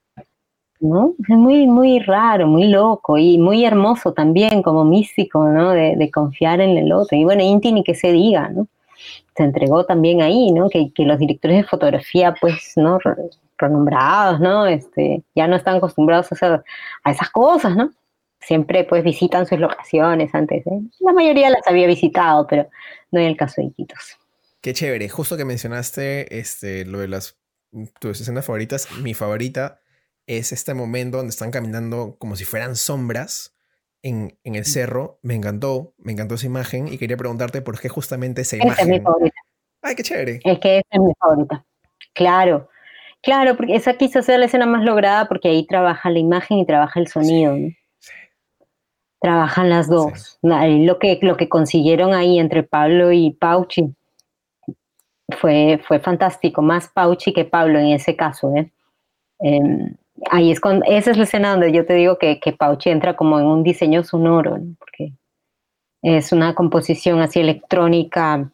¿No? Es muy, muy raro, muy loco y muy hermoso también, como místico, ¿no? De, confiar en el otro. Y bueno, Inti ni que se diga, ¿no? Se entregó también ahí, ¿no? Que, que los directores de fotografía, pues, ¿no? Renombrados, ¿no? Este, ya no están acostumbrados a, hacer, a esas cosas, ¿no? Siempre pues visitan sus locaciones antes. ¿eh? La mayoría las había visitado, pero no en el caso de Iquitos. Qué chévere. Justo que mencionaste este, lo de las tus escenas favoritas, mi favorita es este momento donde están caminando como si fueran sombras en, en el cerro. Me encantó, me encantó esa imagen y quería preguntarte por qué justamente esa imagen. es mi favorita. Ay, qué chévere. Es que esa es mi favorita. Claro, claro, porque esa quizás sea la escena más lograda porque ahí trabaja la imagen y trabaja el sonido. ¿no? Trabajan las dos. Lo, que, lo que consiguieron ahí entre Pablo y Pauchi fue, fue fantástico, más Pauchi que Pablo en ese caso. ¿eh? Em, ahí es cuando, esa es la escena donde yo te digo que, que Pauchi entra como en un diseño sonoro, porque es una composición así electrónica,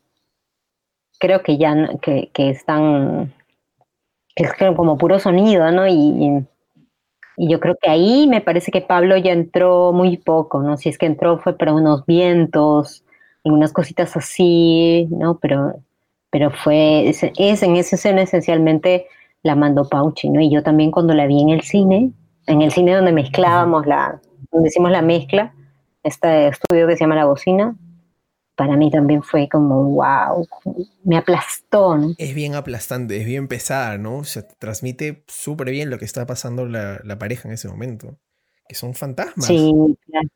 creo que ya que, que están, que es como puro sonido, ¿no? y y yo creo que ahí me parece que Pablo ya entró muy poco, ¿no? Si es que entró fue para unos vientos, algunas cositas así, ¿no? Pero, pero fue, es, en esa escena esencialmente la mandó Pauchi, ¿no? Y yo también cuando la vi en el cine, en el cine donde mezclábamos la, donde hicimos la mezcla, este estudio que se llama La Bocina, para mí también fue como, wow, me aplastó. ¿no? Es bien aplastante, es bien pesada, ¿no? O sea, transmite súper bien lo que está pasando la, pareja en ese momento. Que son fantasmas. Sí, claro.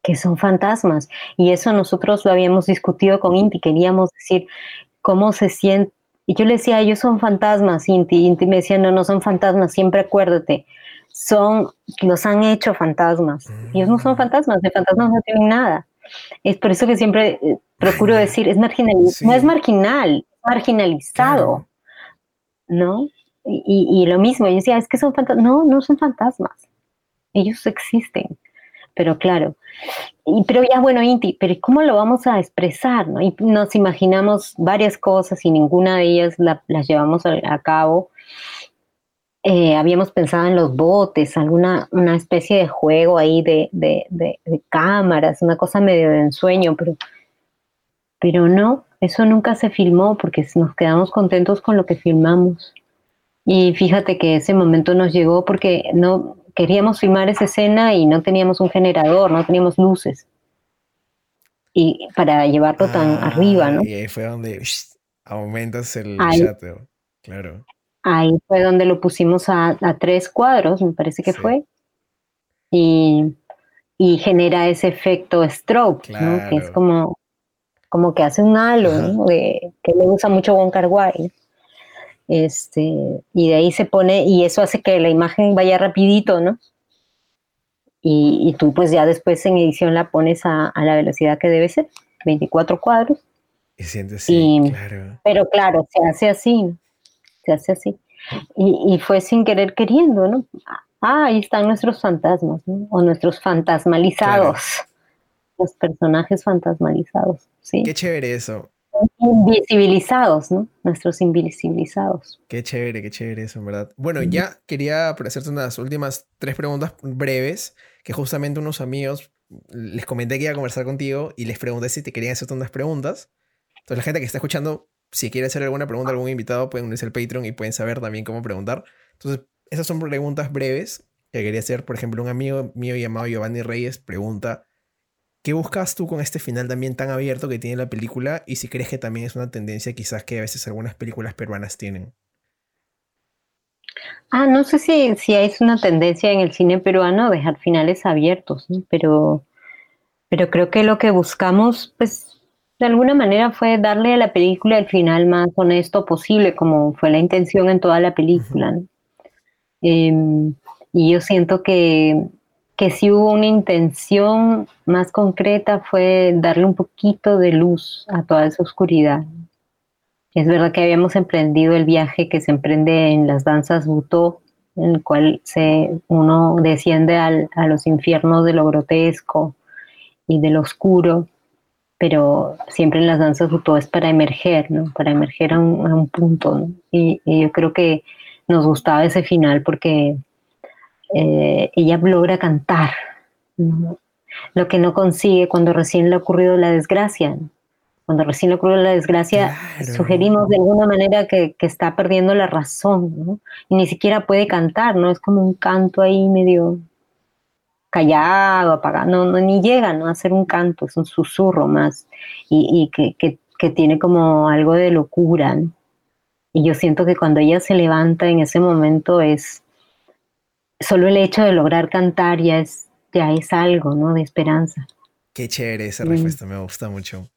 Que son fantasmas. Y eso nosotros lo habíamos discutido con Inti. Queríamos decir cómo se siente. Y yo le decía, ellos son fantasmas, Inti. Inti me decía, no, no son fantasmas, siempre acuérdate. Son, los han hecho fantasmas. Ellos no son mm. fantasmas, de fantasmas no tienen nada Es por eso que siempre eh, procuro decir, es marginal, no es marginal, marginalizado, ¿no? Y, lo mismo, yo decía, es que son fantasmas, no, no son fantasmas, ellos existen, pero claro, y, pero ya bueno, Inti, pero ¿cómo lo vamos a expresar? ¿no? Y nos imaginamos varias cosas y ninguna de ellas las llevamos a, cabo. Eh, habíamos pensado en los botes, alguna una especie de juego ahí de, de, de, cámaras, una cosa medio de ensueño, pero, pero no, eso nunca se filmó porque nos quedamos contentos con lo que filmamos. Y fíjate que ese momento nos llegó porque no queríamos filmar esa escena y no teníamos un generador, no teníamos luces. Y para llevarlo tan ah, arriba, ¿no? Y ahí fue donde aumentas el claro. Ahí fue donde lo pusimos a, tres cuadros, me parece que fue. Y, genera ese efecto stroke, ¿no? Que es como, como que hace un halo, ¿no? que le usa mucho Wong Kar Wai. Este, y de ahí se pone, y eso hace que la imagen vaya rapidito, ¿no? Y, tú pues ya después en edición la pones a, la velocidad que debe ser, 24 cuadros. Y sientes claro. Pero claro, se hace así, se hace así. Y, fue sin querer queriendo, ¿no? Ah, ahí están nuestros fantasmas, ¿no? O nuestros fantasmalizados. Los personajes fantasmalizados, sí. Qué chévere eso invisibilizados, ¿no? Nuestros invisibilizados. Qué chévere, qué chévere eso, en verdad. Bueno, ya quería hacerte unas últimas tres preguntas breves, que justamente unos amigos les comenté que iba a conversar contigo y les pregunté si te querían hacerte unas preguntas. Entonces la gente que está escuchando, si quiere hacer alguna pregunta a algún invitado, pueden unirse al Patreon y pueden saber también cómo preguntar. Entonces, esas son preguntas breves que quería hacer. Por ejemplo, un amigo mío llamado Giovanni Reyes pregunta ¿Qué buscas tú con este final también tan abierto que tiene la película? Y si crees que también es una tendencia quizás que a veces algunas películas peruanas tienen. Ah, no sé si, si es una tendencia en el cine peruano dejar finales abiertos, pero, pero creo que lo que buscamos, pues, de alguna manera fue darle a la película el final más honesto posible, como fue la intención en toda la película. Em, y yo siento que que si hubo una intención más concreta fue darle un poquito de luz a toda esa oscuridad. Es verdad que habíamos emprendido el viaje que se emprende en las danzas Butó, en el cual se, uno desciende a los infiernos de lo grotesco y de lo oscuro, pero siempre en las danzas Butó es para emerger, ¿no? para emerger a un, punto. Y, y yo creo que nos gustaba ese final porque eh, ella logra cantar, lo que no consigue cuando recién le ha ocurrido la desgracia. Cuando recién le ocurrió la desgracia, sugerimos de alguna manera que, está perdiendo la razón, y ni siquiera puede cantar, ¿no? Es como un canto ahí medio callado, apagado, no, ni llega ¿no? a hacer un canto, es un susurro más, y, que, que, tiene como algo de locura. Y yo siento que cuando ella se levanta en ese momento es, solo el hecho de lograr cantar ya es, ya es algo, ¿no? De esperanza. Qué chévere esa respuesta, me gusta mucho.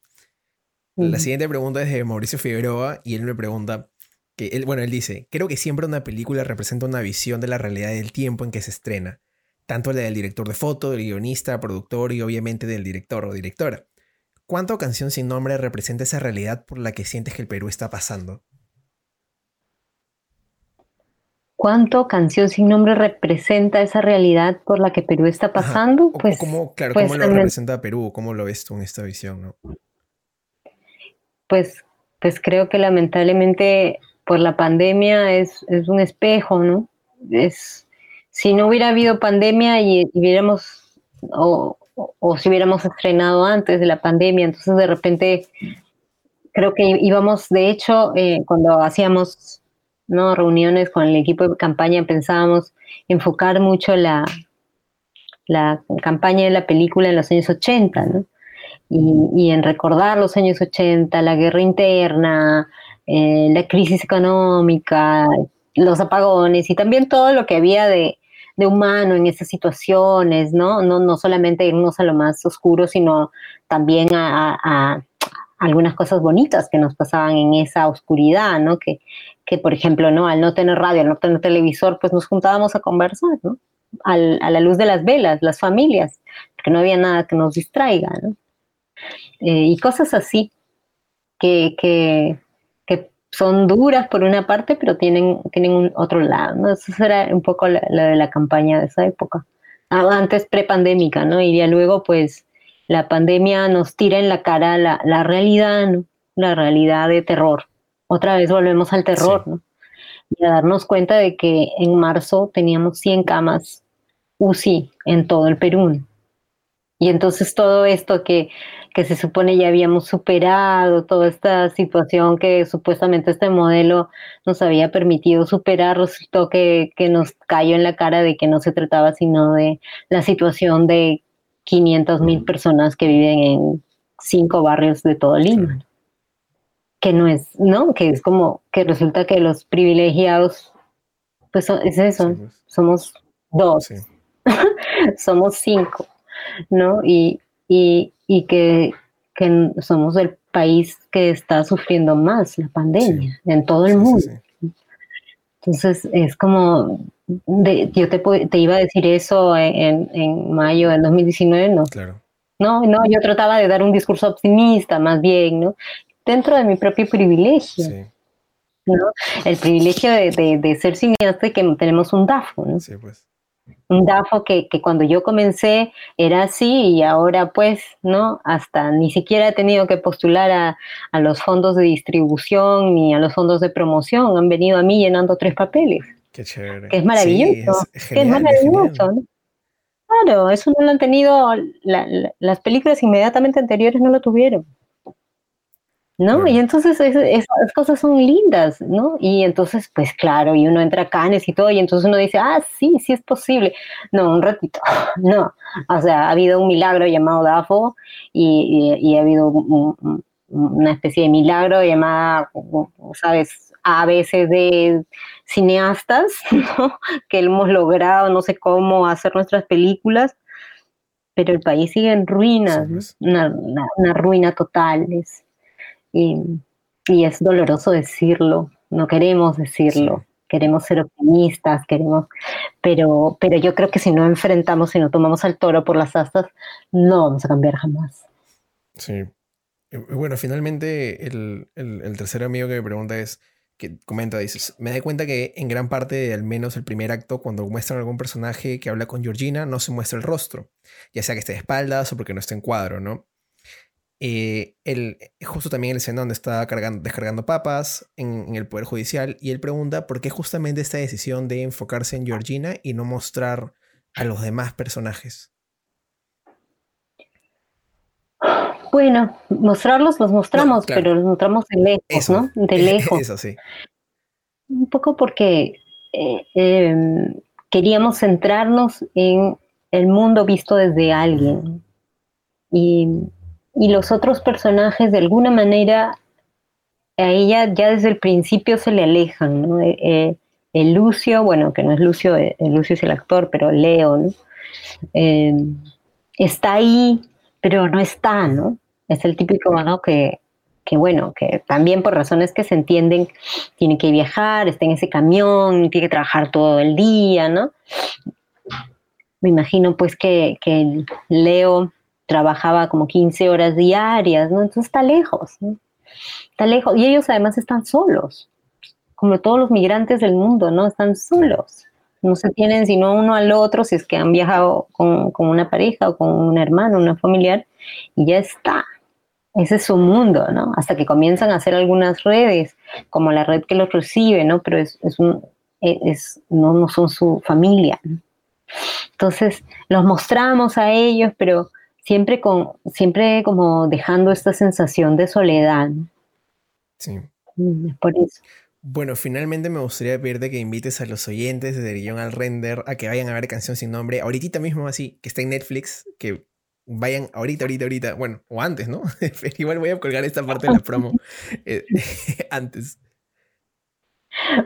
La siguiente pregunta es de Mauricio Figueroa y él me pregunta, que él, bueno, él dice, creo que siempre una película representa una visión de la realidad del tiempo en que se estrena, tanto la del director de foto, del guionista, productor y obviamente del director o directora. ¿Cuánto Canción sin Nombre representa esa realidad por la que sientes que el Perú está pasando? cuánto Canción sin Nombre representa esa realidad por la que Perú está pasando. Pues, ¿Cómo, claro, pues, ¿cómo lo representa Perú? ¿Cómo lo ves tú en esta visión? ¿no? Pues, pues creo que lamentablemente por la pandemia es, es un espejo, ¿no? Es, si no hubiera habido pandemia y, hubiéramos, o, o, si hubiéramos estrenado antes de la pandemia, entonces de repente creo que íbamos, de hecho, eh, cuando hacíamos ¿no? reuniones con el equipo de campaña pensábamos enfocar mucho la, la campaña de la película en los años 80, ¿no? y, en recordar los años 80, la guerra interna, eh, la crisis económica, los apagones y también todo lo que había de, humano en esas situaciones, ¿no? ¿no? No solamente irnos a lo más oscuro, sino también a, algunas cosas bonitas que nos pasaban en esa oscuridad, ¿no? Que, que, por ejemplo, ¿no? Al no tener radio, al no tener televisor, pues nos juntábamos a conversar, ¿no? a la luz de las velas, las familias, porque no había nada que nos distraiga, ¿no? Eh, y cosas así, que, que, son duras por una parte, pero tienen, tienen un otro lado, ¿no? Eso era un poco la, de la campaña de esa época. Ah, antes prepandémica, ¿no? Y ya luego, pues, la pandemia nos tira en la cara la, la realidad, ¿no? La realidad de terror. Otra vez volvemos al terror, ¿no? Y a darnos cuenta de que en marzo teníamos 100 camas UCI en todo el Perú. Y entonces todo esto que, que se supone ya habíamos superado, toda esta situación que supuestamente este modelo nos había permitido superar, resultó que, que nos cayó en la cara de que no se trataba sino de la situación de 500 mil personas que viven en cinco barrios de todo Lima. Que no es, ¿no? Que es como que resulta que los privilegiados, pues es eso, pues. somos dos, somos cinco. ¿No? Y, y, y que, que, somos el país que está sufriendo más la pandemia en todo el mundo. Entonces es como, yo te, te, iba a decir eso en, en, mayo del 2019, no. Claro. No, no, yo trataba de dar un discurso optimista, más bien, ¿no? Dentro de mi propio privilegio. ¿no? El privilegio de, de, de, ser cineasta y que tenemos un DAFO, ¿no? Sí, pues un DAFO que, que, cuando yo comencé era así y ahora pues, ¿no? Hasta ni siquiera he tenido que postular a, a los fondos de distribución ni a los fondos de promoción, han venido a mí llenando tres papeles. Qué chévere. Que es maravilloso. que es maravilloso, ¿no? Claro, eso no lo han tenido, las películas inmediatamente anteriores no lo tuvieron. ¿No? Y entonces esas cosas son lindas, ¿no? Y entonces, pues claro, y uno entra a Canes y todo, y entonces uno dice, ah, sí, sí es posible. No, un ratito, no. O sea, ha habido un milagro llamado DAFO y, ha habido una especie de milagro llamada, ¿sabes? A veces de cineastas, ¿no? Que hemos logrado, no sé cómo, hacer nuestras películas, pero el país sigue en ruinas, pues. una, una ruina total. Es, y, es doloroso decirlo, no queremos decirlo, queremos ser optimistas, queremos, pero, pero yo creo que si no enfrentamos, si no tomamos al toro por las astas, no vamos a cambiar jamás. Sí. Bueno, finalmente el, el, tercer amigo que me pregunta es, que comenta, dices, me da cuenta que en gran parte, al menos el primer acto, cuando muestran algún personaje que habla con Georgina, no se muestra el rostro, ya sea que esté de espaldas o porque no esté en cuadro, ¿no? Eh, él, justo también el escena donde está cargando, descargando papas en, el Poder Judicial y él pregunta por qué justamente esta decisión de enfocarse en Georgina y no mostrar a los demás personajes. Bueno, mostrarlos los mostramos, pero los mostramos de lejos, ¿no? De lejos. Eso sí. Un poco porque eh, em, queríamos centrarnos en el mundo visto desde alguien. Y y los otros personajes de alguna manera a ella ya desde el principio se le alejan, ¿no? Eh, eh, el Lucio, bueno, que no es Lucio, eh, el Lucio es el actor, pero Leo, ¿no? está ahí, pero no está, ¿no? Es el típico, ¿no? Que, que, bueno, que también por razones que se entienden, tiene que viajar, está en ese camión, tiene que trabajar todo el día, ¿no? Me imagino pues que, que Leo trabajaba como 15 horas diarias, ¿no? Entonces está lejos, ¿no? Está lejos. Y ellos además están solos, como todos los migrantes del mundo, ¿no? Están solos. No se tienen sino uno al otro si es que han viajado con, una pareja o con un hermano, una familiar, y ya está. Ese es su mundo, ¿no? Hasta que comienzan a hacer algunas redes, como la red que los recibe, ¿no? Pero es, un, es, no, no son su familia. Entonces, los mostramos a ellos, pero siempre, con, siempre como dejando esta sensación de soledad. Sí. Mm, por eso. Bueno, finalmente me gustaría pedirte que invites a los oyentes de Guión al Render a que vayan a ver Canción Sin Nombre, ahorita mismo así, que está en Netflix, que vayan ahorita, ahorita, ahorita, bueno, o antes, ¿no? igual voy a colgar esta parte de la promo eh, antes.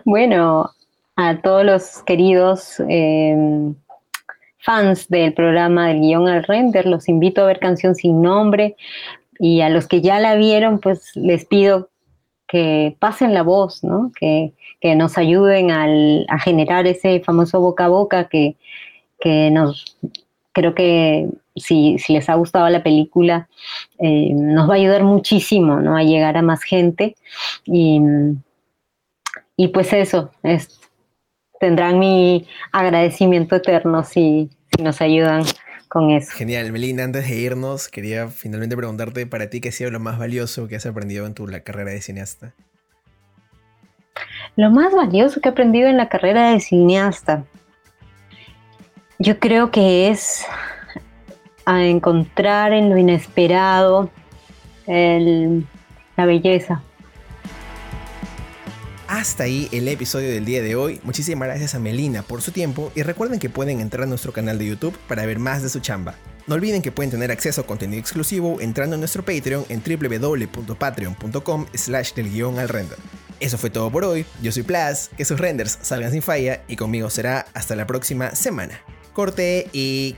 Bueno, a todos los queridos eh, fans del programa del guion al render, los invito a ver Canción sin nombre y a los que ya la vieron, pues les pido que pasen la voz, ¿no? que, nos ayuden a generar ese famoso boca a boca que, que nos creo que si, les ha gustado la película, eh, nos va a ayudar muchísimo ¿no? a llegar a más gente. Y, y pues eso, es, tendrán mi agradecimiento eterno si, si nos ayudan con eso. Genial, Melina, antes de irnos, quería finalmente preguntarte para ti qué ha sido lo más valioso que has aprendido en tu la carrera de cineasta. Lo más valioso que he aprendido en la carrera de cineasta, yo creo que es a encontrar en lo inesperado la belleza. Hasta ahí el episodio del día de hoy. Muchísimas gracias a Melina por su tiempo y recuerden que pueden entrar a nuestro canal de YouTube para ver más de su chamba. No olviden que pueden tener acceso a contenido exclusivo entrando a nuestro Patreon en www.patreon.com slash del guion al render. Eso fue todo por hoy, yo soy Plas, que sus renders salgan sin falla y conmigo será hasta la próxima semana. Corte y